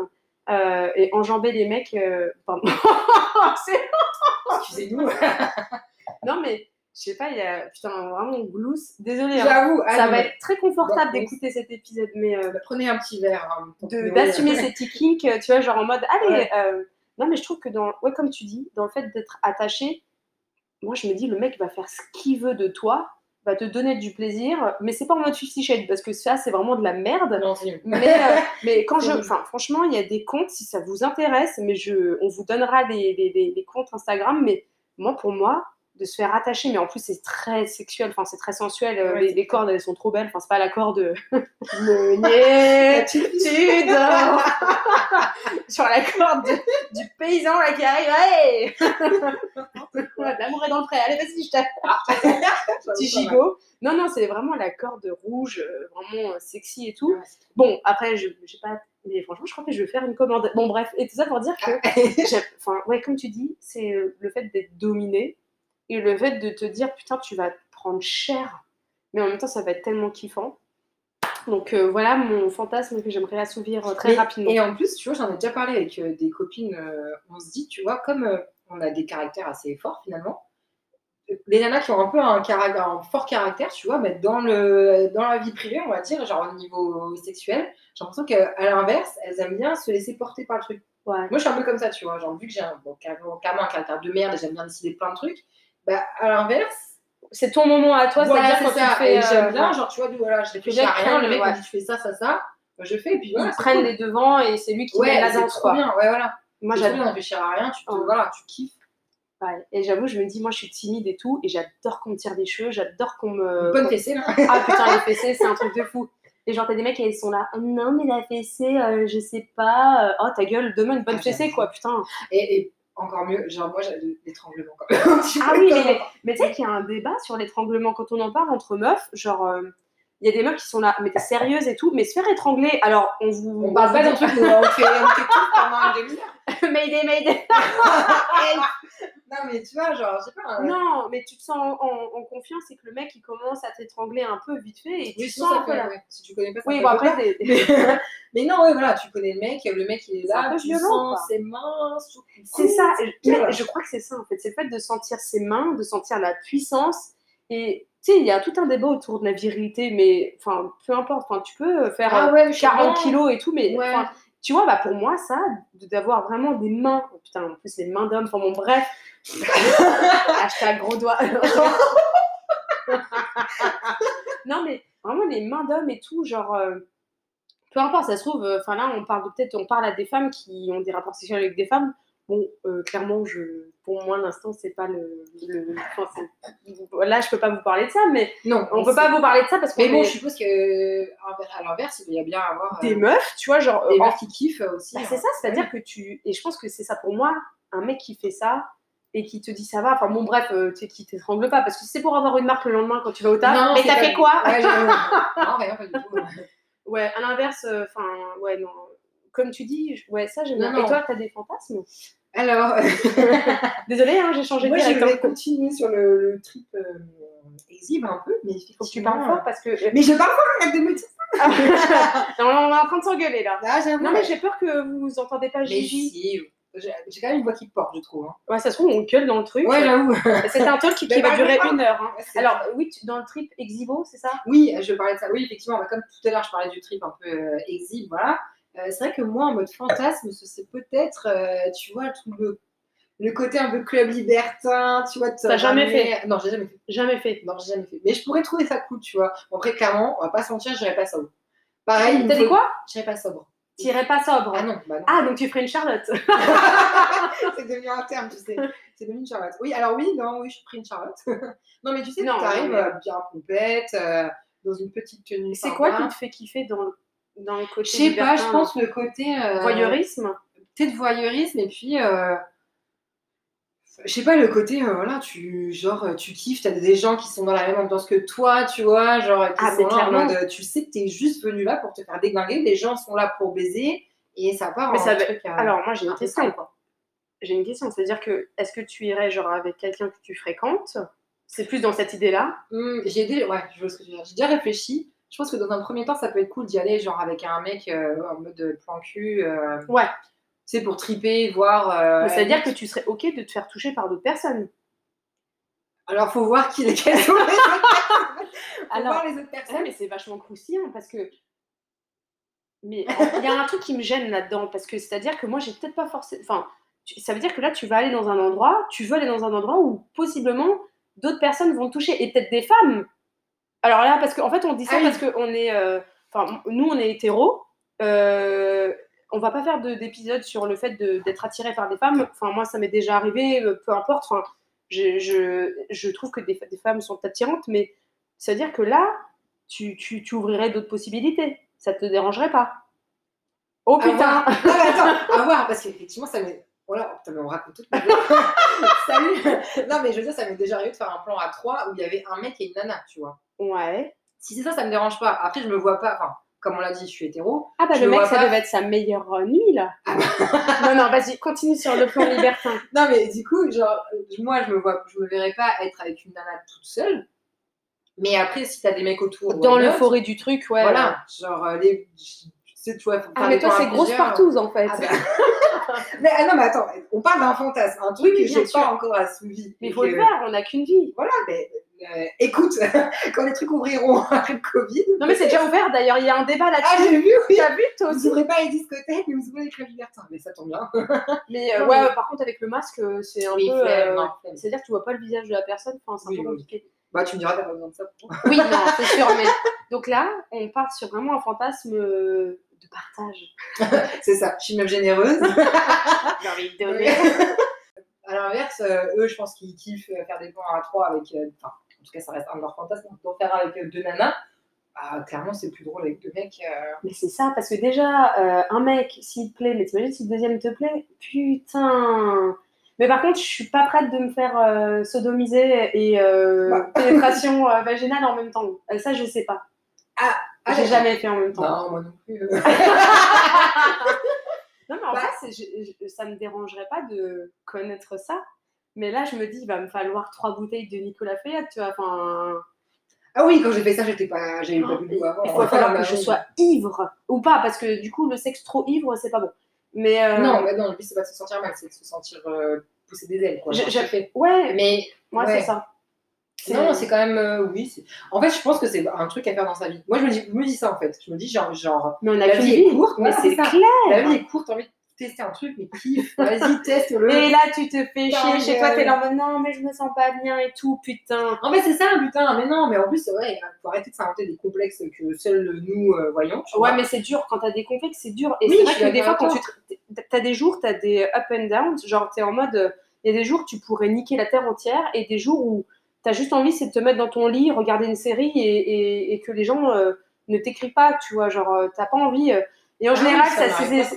euh, et enjamber les mecs. euh, Pardon. Excusez-nous. non, mais je sais pas, il y a. Putain, vraiment glousse. Désolée. hein. J'avoue, Ça va être très confortable d'écouter cet épisode, mais euh, Prenez un petit verre. hein, d'assumer ces petits kinks, tu vois, genre en mode, allez, Ouais. non, mais je trouve que dans, ouais, comme tu dis, dans le fait d'être attaché, moi, je me dis, le mec va faire ce qu'il veut de toi, va te donner du plaisir, mais c'est pas en mode Fifty Shades, parce que ça, c'est vraiment de la merde. Non. Mais, euh, mais quand je, enfin, franchement, il y a des comptes, si ça vous intéresse, mais je, on vous donnera les- les comptes Instagram, mais moi, pour moi, de se faire attacher, mais en plus, c'est très sexuel, enfin, c'est très sensuel, euh, Ouais, les, cordes, elles sont trop belles, enfin, c'est pas la corde, le nez, tu dors sur la corde de- du paysan, là, qui arrive, hey L'amour est dans le pré, allez, vas-y, je t'aime petit gigot. Non, non, c'est vraiment la corde rouge, euh, vraiment euh, sexy et tout. Bon, après, je j'ai pas. Mais franchement, je crois que je vais faire une commande. Bon, bref, et tout ça pour dire que. j'ai- Enfin, ouais, comme tu dis, c'est euh, le fait d'être dominé et le fait de te dire, putain, tu vas te prendre cher. Mais en même temps, ça va être tellement kiffant. Donc euh, voilà mon fantasme que j'aimerais assouvir euh, très rapidement. Et en plus, tu vois, j'en ai déjà parlé avec euh, des copines. on se dit, tu vois, comme on a des caractères assez forts finalement, les nanas qui ont un peu un, caractère, un fort caractère, tu vois, mais dans, le, dans la vie privée, on va dire, genre au niveau sexuel, j'ai l'impression qu'à l'inverse, elles aiment bien se laisser porter par le truc. Ouais. Moi, je suis un peu comme ça, tu vois. Genre, vu que j'ai un, bon, carrément, carrément un caractère de merde et j'aime bien décider de plein de trucs, bah, à l'inverse, C'est ton moment à toi, voilà, c'est quand ça. tu fais. Et euh, j'aime bien, ouais. genre, tu vois, du- voilà, je réfléchis bien à rien. Le mec me dit, tu fais ça, ça, ça. Je fais, et puis voilà. Ils prennent cool. les devants et c'est lui qui Ouais, met la danse, quoi. bien. Ouais, voilà. Moi, j'adore. bien réfléchir à rien, tu, te, Ouais. voilà, tu kiffes. Ouais. Et j'avoue, je me dis, moi, je suis timide et tout, et j'adore qu'on me tire des cheveux, j'adore qu'on me. Bonne fessée, là. Ah putain, les fessées, c'est un truc de fou. Et genre, t'as des mecs, ils sont là, Oh, non, mais la fessée, euh, je sais pas. euh, Oh, ta gueule, demain, une bonne Ah, fessée, quoi, putain. Et, et encore mieux, genre, moi, j'ai de l'étranglement quand même. Ah oui, mais, tu sais qu'il y a un débat sur l'étranglement quand on en parle entre meufs, genre. euh, il y a des meufs qui sont là, mais t'es sérieuse et tout, mais se faire étrangler, alors on vous. On parle pas d'un truc où on fait, on fait tout pendant un demi-heure. Mayday, mayday Non, mais tu vois, genre, je sais pas. un- Non, mais tu te sens en, en- en confiance et que le mec il commence à t'étrangler un peu vite fait et tu Oui, sens un peu ouais. Si tu connais pas ça. Oui, bon après, Mais, mais non, ouais, voilà, tu connais le mec, le mec il est un là, peu tu violent, ses mains C'est ça, je crois que c'est ça en fait, c'est le fait de sentir ses mains, de sentir la puissance. Et tu sais, il y a tout un débat autour de la virilité, mais enfin, peu importe, enfin, tu peux faire Ah euh, ouais, 40 kilos et tout, mais Ouais. tu vois, bah, pour moi, ça, d'avoir vraiment des mains, oh, putain, en plus, les mains d'homme, enfin bon, bref, hashtag gros doigt. non, mais vraiment les mains d'homme et tout, genre. euh, peu importe, ça se trouve, euh, enfin là, on parle peut-être, on parle à des femmes qui ont des rapports sexuels avec des femmes. Bon, euh, clairement, je, pour moi, l'instant, c'est pas le. là, je peux pas vous parler de ça, mais Non, on peut pas vous parler de ça parce qu'on Mais bon, est je suppose que à l'inverse, il doit bien avoir euh, des meufs, tu vois, genre. des meufs qui kiffent aussi. bah, hein. c'est ça, c'est-à-dire que tu. Et je pense que c'est ça pour moi, un mec qui fait ça et qui te dit ça va, enfin bon, bref, euh, tu qui t'étrangle pas, parce que c'est pour avoir une marque le lendemain quand tu vas au taf, Non, mais t'as fait quoi Ouais. Non, rien, pas du tout. Ouais, à l'inverse, euh, enfin, ouais, non. Comme tu dis, je- ouais, ça j'aime bien. Et toi, t'as des fantasmes? Alors, Désolée, hein, j'ai changé moi, de je direct. vais continuer sur le, le trip euh, exhibe un peu, mais Faut que tu parles fort parce que. Mais je parle fort, arrête de me dire ça. non, on est en train de s'engueuler là. Ah. Non, mais j'ai peur que vous entendez pas Mais Gigi. J'ai quand même une voix qui porte, je trouve. hein. Ouais, ça se trouve, on gueule dans le truc. Ouais, j'avoue. C'est un talk qui, qui va durer une heure. hein. Alors, oui, tu- dans le trip Exibo, c'est ça? Oui, je parlais de ça. Oui, effectivement, bah, comme tout à l'heure, je parlais du trip un peu euh, voilà. Euh, c'est vrai que moi, en mode fantasme, ce c'est peut-être, euh, tu vois, tout le, le côté un peu club libertin, tu vois. T'as jamais ramener- Non, j'ai jamais fait. Jamais fait. Non, j'ai jamais fait. Mais je pourrais trouver ça cool, tu vois. Bon, après, clairement, on va pas se mentir, j'irai pas sobre. Pareil, T'as dit faut- quoi? J'irai pas sobre. T'irais pas sobre. Ah non, bah non. Ah, donc tu ferais une Charlotte. c'est devenu un terme, tu sais. C'est devenu une Charlotte. Oui, alors oui, non, oui, je pris une Charlotte. non, mais tu sais, tu arrives euh, bien complète, euh, dans une petite tenue. C'est quoi qui te fait kiffer dans le, dans le côté Je sais pas, je pense le côté. euh, Voyeurisme Peut-être voyeurisme, et puis. euh, je sais pas, le côté, euh, voilà, tu, genre, euh, tu kiffes, t'as des gens qui sont dans la même ambiance que toi, tu vois, genre, qui Ah, sont là en mode, euh, tu sais que t'es juste venu là pour te faire déglinguer, les gens sont là pour baiser, et ça part Mais en ça truc, euh, Alors, moi, j'ai un une question. quoi. J'ai une question. C'est-à-dire que, est-ce que tu irais genre avec quelqu'un que tu fréquentes? C'est plus dans cette idée-là? Hum, j'ai déjà, ouais, je vois ce que tu veux dire. J'ai déjà réfléchi. Je pense que dans un premier temps, ça peut être cool d'y aller, genre avec un mec euh, en mode plan cul, Ouais. Sais, pour triper, voir. euh, C'est-à-dire que tu serais OK de te faire toucher par d'autres personnes. Alors, faut voir qui les quelles sont les autres personnes. Alors, voir les autres Ouais, personnes. mais c'est vachement croustillant parce que. Mais il y a un truc qui me gêne là-dedans parce que c'est-à-dire que moi, j'ai peut-être pas forcément. Enfin, tu- ça veut dire que là, tu vas aller dans un endroit, tu veux aller dans un endroit où possiblement d'autres personnes vont te toucher et peut-être des femmes. Alors là, parce qu'en fait, on dit ça Ah oui. parce qu'on est. euh, Enfin, nous, on est hétéros. Euh, on va pas faire de- d'épisode sur le fait d'être attiré par des femmes. Enfin, moi, ça m'est déjà arrivé, euh, peu importe. Enfin, je, je, je trouve que des, des femmes sont attirantes, mais ça veut dire que là, tu, tu, tu ouvrirais d'autres possibilités. Ça te dérangerait pas. Oh putain voir. Non, mais attends, à voir, parce qu'effectivement, ça m'est. Voilà, putain, mais on raconte tout. Salut Non, mais je veux dire, ça m'est déjà arrivé de faire un plan à trois où il y avait un mec et une nana, tu vois. Ouais. Si c'est ça, ça me dérange pas. Après, je me vois pas. Enfin, comme on l'a dit, je suis hétéro. Ah bah Je le mec, ça pas. devait être sa meilleure euh, nuit là. Ah non, non, vas-y, continue sur le plan libertin. Non, mais du coup, genre, euh, moi, je me vois, je me verrais pas être avec une nana toute seule. Mais après, si t'as des mecs autour. Dans l'euphorie du truc, ouais. Voilà, genre, euh, les. Tu vois, Ah, mais toi, à c'est grosse partouze en fait. Ah, bah. mais ah, non, mais attends, on parle d'un fantasme, un truc Oui, que j'ai pas encore assouvi. Mais Et il faut que- le faire, on n'a qu'une vie. Voilà, mais euh, écoute, quand les trucs ouvriront après le Covid. Non, mais c'est déjà ouvert d'ailleurs, il y a un débat Ah, là-dessus. j'ai vu, oui. T'as vu toi Vous aussi ouvrez pas les discothèques, mais vous ouvrez les clubs libertins. Mais ça tombe bien. Mais euh, Non, ouais, mais- par contre, avec le masque, euh, c'est un Oui, peu. euh. C'est-à-dire que tu vois pas le visage de la personne, enfin, c'est un Oui, peu compliqué. Bah, tu me diras, t'as pas besoin de ça. Oui, non, c'est sûr, mais. Donc là, on part sur vraiment un fantasme de partage. C'est ça, je suis meuf généreuse. J'ai envie de donner. À l'inverse, eux, je pense qu'ils kiffent faire des plans à trois avec. Enfin, en tout cas, ça reste un de leurs fantasmes. D'en faire avec euh, deux nanas, bah, clairement, c'est plus drôle avec deux mecs. euh. Mais c'est ça, parce que déjà, euh, un mec, s'il te plaît, mais t'imagines si le deuxième te plaît? Putain Mais par contre, je suis pas prête de me faire euh, sodomiser et Bah. pénétration vaginale en même temps. Ça, je sais pas. Ah, J'ai d'accord. jamais fait en même temps. Non, moi non plus. Non, mais en Bah. fait, je- je- ça me dérangerait pas de connaître ça. Mais là, je me dis, il va me falloir trois bouteilles de Nicolas Fayette, tu vois. Enfin, Ah oui, quand j'ai fait ça, j'étais pas, j'avais pas bu avant. il va falloir Ah, que bah je sois ivre ou pas, parce que du coup, le sexe trop ivre, c'est pas bon. Mais euh, Non, mais non, le but, c'est pas de se sentir mal, c'est de se sentir euh, pousser des ailes. Quoi, j'ai- fait. ouais, Mais moi, ouais. c'est ça. Non, c'est quand même. euh, oui. c'est- En fait, je pense que c'est un truc à faire dans sa vie. Moi, je me dis, je me dis ça en fait. Je me dis, genre, genre Mais on a La qu'une vie est vie. courte, mais c'est clair. la vie est courte, t'as envie de tester un truc, mais kiffe. Vas-y, teste-le. Et là, tu te fais chier chez toi, t'es là en mode non, mais je me sens pas bien et tout, putain. En fait, c'est ça, putain. Mais non, mais en plus, c'est vrai, il faut arrêter de s'inventer des complexes que seuls nous euh, voyons. Ouais, vois. mais c'est dur quand t'as des complexes, c'est dur. Et Oui, c'est vrai que des fois, quand tu t'as des jours, t'as des up and down, genre t'es en mode, euh, il y a des jours tu pourrais niquer la terre entière, et des jours où t'as juste envie, c'est de te mettre dans ton lit, regarder une série et, et- et que les gens euh, ne t'écrivent pas, tu vois, genre euh, t'as pas envie. euh. Et en Ah général,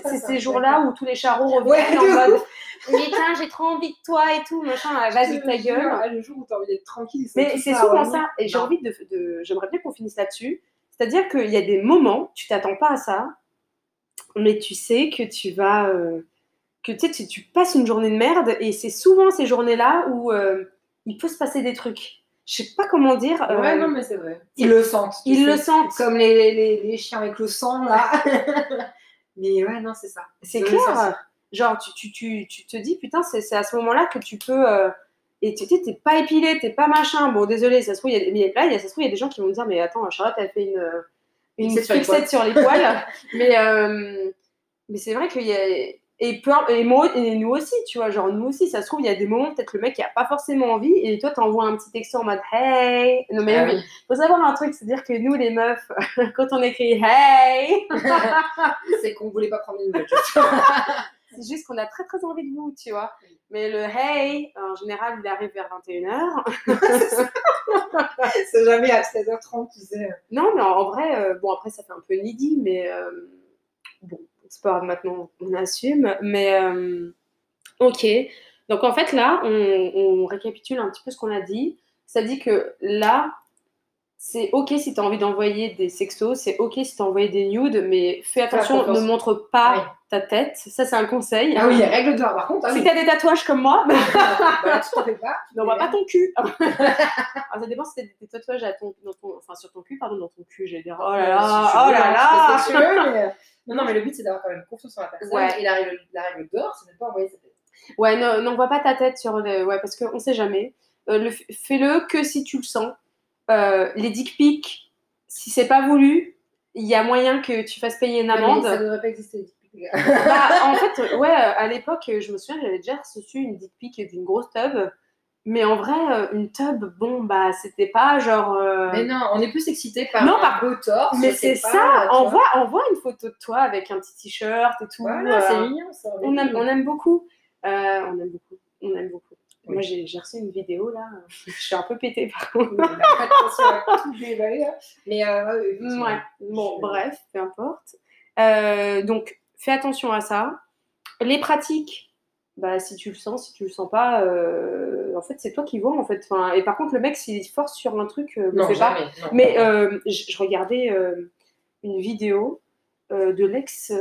c'est ces jours-là où tous les charros reviennent Ouais, en de mode, mais tiens, j'ai trop envie de toi et tout, machin, vas-y ta gueule. ah, Le jour où t'as envie d'être tranquille. Mais c'est souvent ça. Et j'ai envie de. de- J'aimerais bien qu'on finisse là-dessus. C'est-à-dire qu'il y a des moments, tu t'attends pas à ça, mais tu sais que tu vas. euh, que tu sais, tu, tu passes une journée de merde, et c'est souvent ces journées-là où euh, il peut se passer des trucs. Je sais pas comment dire. euh, Ouais, non, mais c'est vrai. Ils le sentent. ils le sentent. Comme les, les, les chiens avec le sang, là. mais ouais, non, c'est ça. C'est clair. Genre, tu, tu, tu, tu te dis, putain, c'est à ce moment-là que tu peux. euh, et tu sais, t'es pas épilé, t'es pas machin. Bon, désolé, ça se trouve, il y a, là, il y a, ça se trouve, il y a des gens qui vont me dire, mais attends, Charlotte, elle fait une, une Fixette sur les fixette sur les poils. mais euh, mais c'est vrai qu'il y a. Et, peu, et, moi, et nous aussi, tu vois, genre nous aussi, ça se trouve, il y a des moments, peut-être le mec qui a pas forcément envie, et toi, t'envoies un petit texto en mode Hey Non, mais Ah oui, oui. faut savoir un truc, c'est-à-dire que nous, les meufs, quand on écrit Hey c'est qu'on voulait pas prendre une nouvelle. C'est juste qu'on a très très envie de vous, tu vois. Mais le Hey, en général, il arrive vers 21h. c'est jamais à 16h30, tu sais. Non, mais en vrai, euh, bon, après, ça fait un peu needy, mais euh, bon, c'est pas maintenant, on assume. Mais euh, ok. Donc, en fait, là, on, on récapitule un petit peu ce qu'on a dit. Ça dit que là, c'est ok si tu as envie d'envoyer des sextos, c'est ok si tu as envoyé des nudes, mais fais attention, ne montre pas Oui. ta tête. Ça, c'est un conseil. Ah oui, règle d'or. Par contre, ah Si oui. tu as des tatouages comme moi, bah, tu t'en fais pas. tu n'envoie fais pas ton cul. Alors, ça dépend si t'as des tatouages à ton, dans ton, enfin, sur ton cul, pardon, dans ton cul, j'allais dire. Oh là là, tu oh là hein, là. Non, non, mais le but, c'est d'avoir quand même confiance en la personne. Ouais. Et la règle, la règle d'or, c'est de ne pas envoyer sa tête. Ouais, ne- n'envoie pas ta tête sur le. Ouais, parce qu'on sait jamais. Euh, le- Fais-le que si tu le sens. Euh, les dick pics, si c'est pas voulu, il y a moyen que tu fasses payer une Non, mais amende. ça devrait pas exister. les gars. Bah, en fait, ouais, à l'époque, je me souviens, j'avais déjà reçu une dick pic d'une grosse tub. Mais en vrai, euh, une tub, bon, bah, c'était pas genre. euh, Mais non, on est plus excité par Non, un par- beau torse. Mais c'est ça, envoie, envoie une photo de toi avec un petit t-shirt et tout. Voilà, euh, c'est mignon ça. on, aime, on aime beaucoup. Euh, on aime beaucoup. On aime beaucoup. Oui. Moi, j'ai reçu une vidéo là. Je suis un peu pétée par contre. Oui, on a pas de pensée à tout dévaler, hein. Mais ouais. Bon, Je- bref, peu importe. Donc, fais attention à ça. Les pratiques, bah, si tu le sens, si tu le sens pas, en fait, c'est toi qui vois en fait. Enfin, et par contre, le mec, s'il force sur un truc, euh, Non, pas. jamais. non. Mais euh, je, regardais euh, une vidéo euh, de l'ex,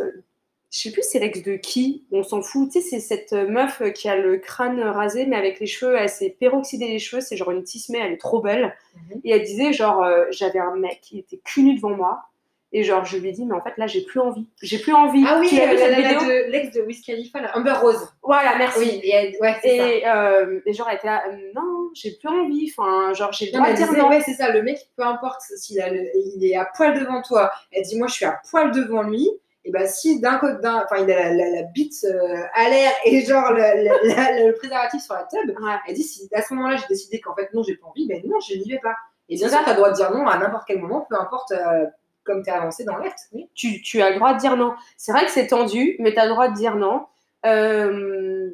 je sais plus c'est l'ex de qui, on s'en fout. Tu sais, c'est cette meuf qui a le crâne rasé, mais avec les cheveux, elle s'est peroxydé les cheveux, c'est genre une tismée, elle est trop belle. Mhm. Et elle disait, genre, j'avais un mec qui était cul nu devant moi. Et genre, je lui ai dit, mais en fait, là, j'ai plus envie. J'ai plus envie. Ah oui, euh, de l'ex de Wiz Khalifa, là, Amber Rose. Voilà, merci. Oui, et ouais, c'est ça. Et, euh, et genre, elle était là, euh, non, j'ai plus envie. Enfin, genre, j'ai le droit de dire disait, non. ouais, c'est ça, le mec, peu importe s'il il est à poil devant toi, elle dit, moi, je suis à poil devant lui, et ben si d'un côté, d'un- enfin, il a la, la- la bite euh, à l'air et genre le, le- la- le préservatif sur la Ouais. elle dit, si à ce moment-là, j'ai décidé qu'en fait, non, j'ai pas envie, ben non, je n'y vais pas. Et bien sûr, tu as le droit de dire non à n'importe quel moment, peu importe euh, comme tu es avancé dans l'acte. Tu, as le droit de dire non. C'est vrai que c'est tendu, mais tu as le droit de dire non. Euh,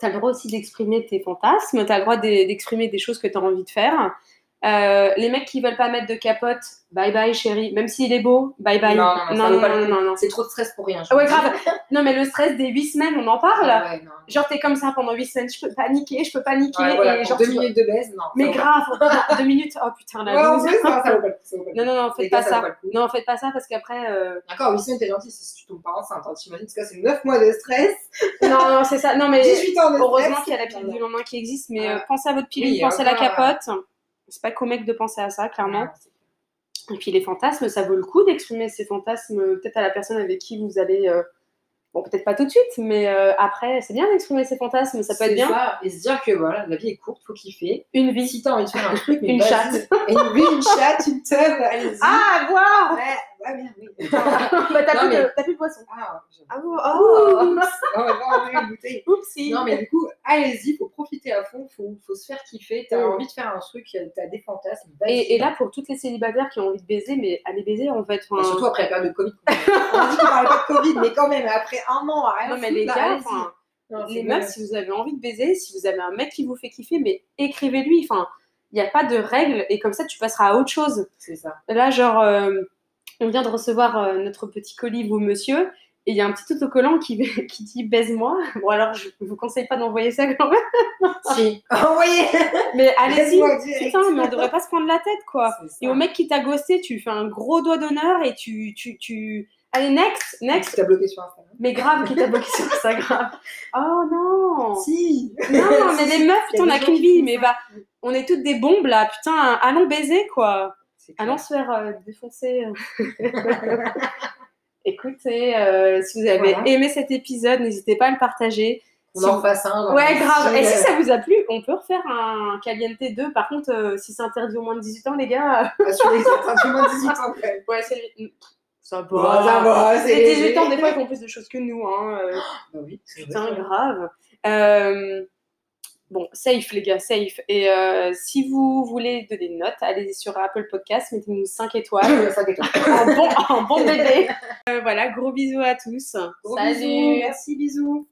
tu as le droit aussi d'exprimer tes fantasmes, tu as le droit de- d'exprimer des choses que tu as envie de faire. Euh, les mecs qui veulent pas mettre de capote, bye bye chérie. Même s'il est beau, bye bye. Non, non, non, non, non. C'est trop de stress pour rien. Ah ouais, grave. Non, mais le stress des 8 semaines, on en parle. Ah ouais, non. Genre, t'es comme ça pendant 8 semaines, je peux paniquer, je peux paniquer. Ouais, voilà, et pour genre, deux tu minutes de baise, non. Mais grave, non, deux minutes, oh putain, la Ouais, en plus, ça vaut pas le coup. ça vaut pas le coup. Non, non, non, faites pas ça. Non, faites pas ça parce qu'après. euh, D'accord, 8 semaines, t'es gentil, c'est si tu tombes pas enceinte. Hein. T'imagines, parce que c'est 9 mois de stress, Non, non, c'est ça. Non, mais 18 ans de stress. heureusement qu'il y a la pilule du lendemain qui existe, mais euh, Ouais. pensez à votre pilule, pensez à la capote. C'est pas qu'au mec de penser à ça, clairement. Et puis les fantasmes, ça vaut le coup d'exprimer ces fantasmes euh, peut-être à la personne avec qui vous allez. euh, Bon, peut-être pas tout de suite, mais euh, après, c'est bien d'exprimer ses fantasmes, ça peut être bien. ça, et se dire que voilà, la vie est courte, faut kiffer. Une vie. si t'as envie de faire un truc, mais Une chatte. Une, oui, une chatte, une teub, allez-y. Ah, voir ouais, ouais, merde, oui. bah, t'as, plus mais- de, t'as plus de poisson. Ah, je- Ah, oh, Oh, oh, on va une bouteille. oupsie. Non, mais du coup, allez-y, faut profiter à fond, faut, faut se faire kiffer. T'as envie de faire un truc, t'as des fantasmes. Et, et là, pour toutes les célibataires qui ont envie de baiser, mais allez baiser en fait. Bah, enfin, surtout après la période de Covid. On dit qu'on parlait pas de Covid, mais quand même, après un an, rien non, mais les gars, Non, les meufs, si vous avez envie de baiser, si vous avez un mec qui vous fait kiffer, mais écrivez-lui. Enfin, il n'y a pas de règles et comme ça, tu passeras à autre chose. C'est ça. Là, genre, euh, on vient de recevoir euh, notre petit colis, vous, monsieur, et il y a un petit autocollant qui, qui dit baise-moi. Bon, alors, je vous conseille pas d'envoyer ça quand même, Si. Envoyez mais allez-y. Putain, mais on devrait pas se prendre la tête, quoi. Et au mec qui t'a ghosté, tu fais un gros doigt d'honneur et tu, tu, tu... Allez, next, next. Tu t'as bloqué sur Instagram. Mais grave, qui t'a bloqué sur Instagram. Oh non Si Non, mais les meufs, putain, on des a gens qu'une qui vie, mais bah, on est toutes des bombes là, putain, allons baiser quoi. Allons se faire euh, défoncer. Écoutez, euh, si vous avez Voilà. aimé cet épisode, n'hésitez pas à le partager. On Si en vous- un. Ouais, grave. Et si euh, ça vous a plu, on peut refaire un Caliente 2. Par contre, euh, si c'est interdit au moins de 18 ans, les gars, Assurez que c'est un moins de 18 ans quand même. ouais, c'est Ça va. Bah, ça va, C'est des 18 léger. ans, des fois, ils font plus de choses que nous. Hein. euh, Bah oui, Putain, grave. Euh, bon, safe, les gars, safe. Et euh, si vous voulez donner une note, allez sur Apple Podcast, mettez-nous 5 étoiles. Ça détend. un, bon, un bon bébé. Euh, voilà, gros bisous à tous. Gros Salut, bisous. merci, bisous.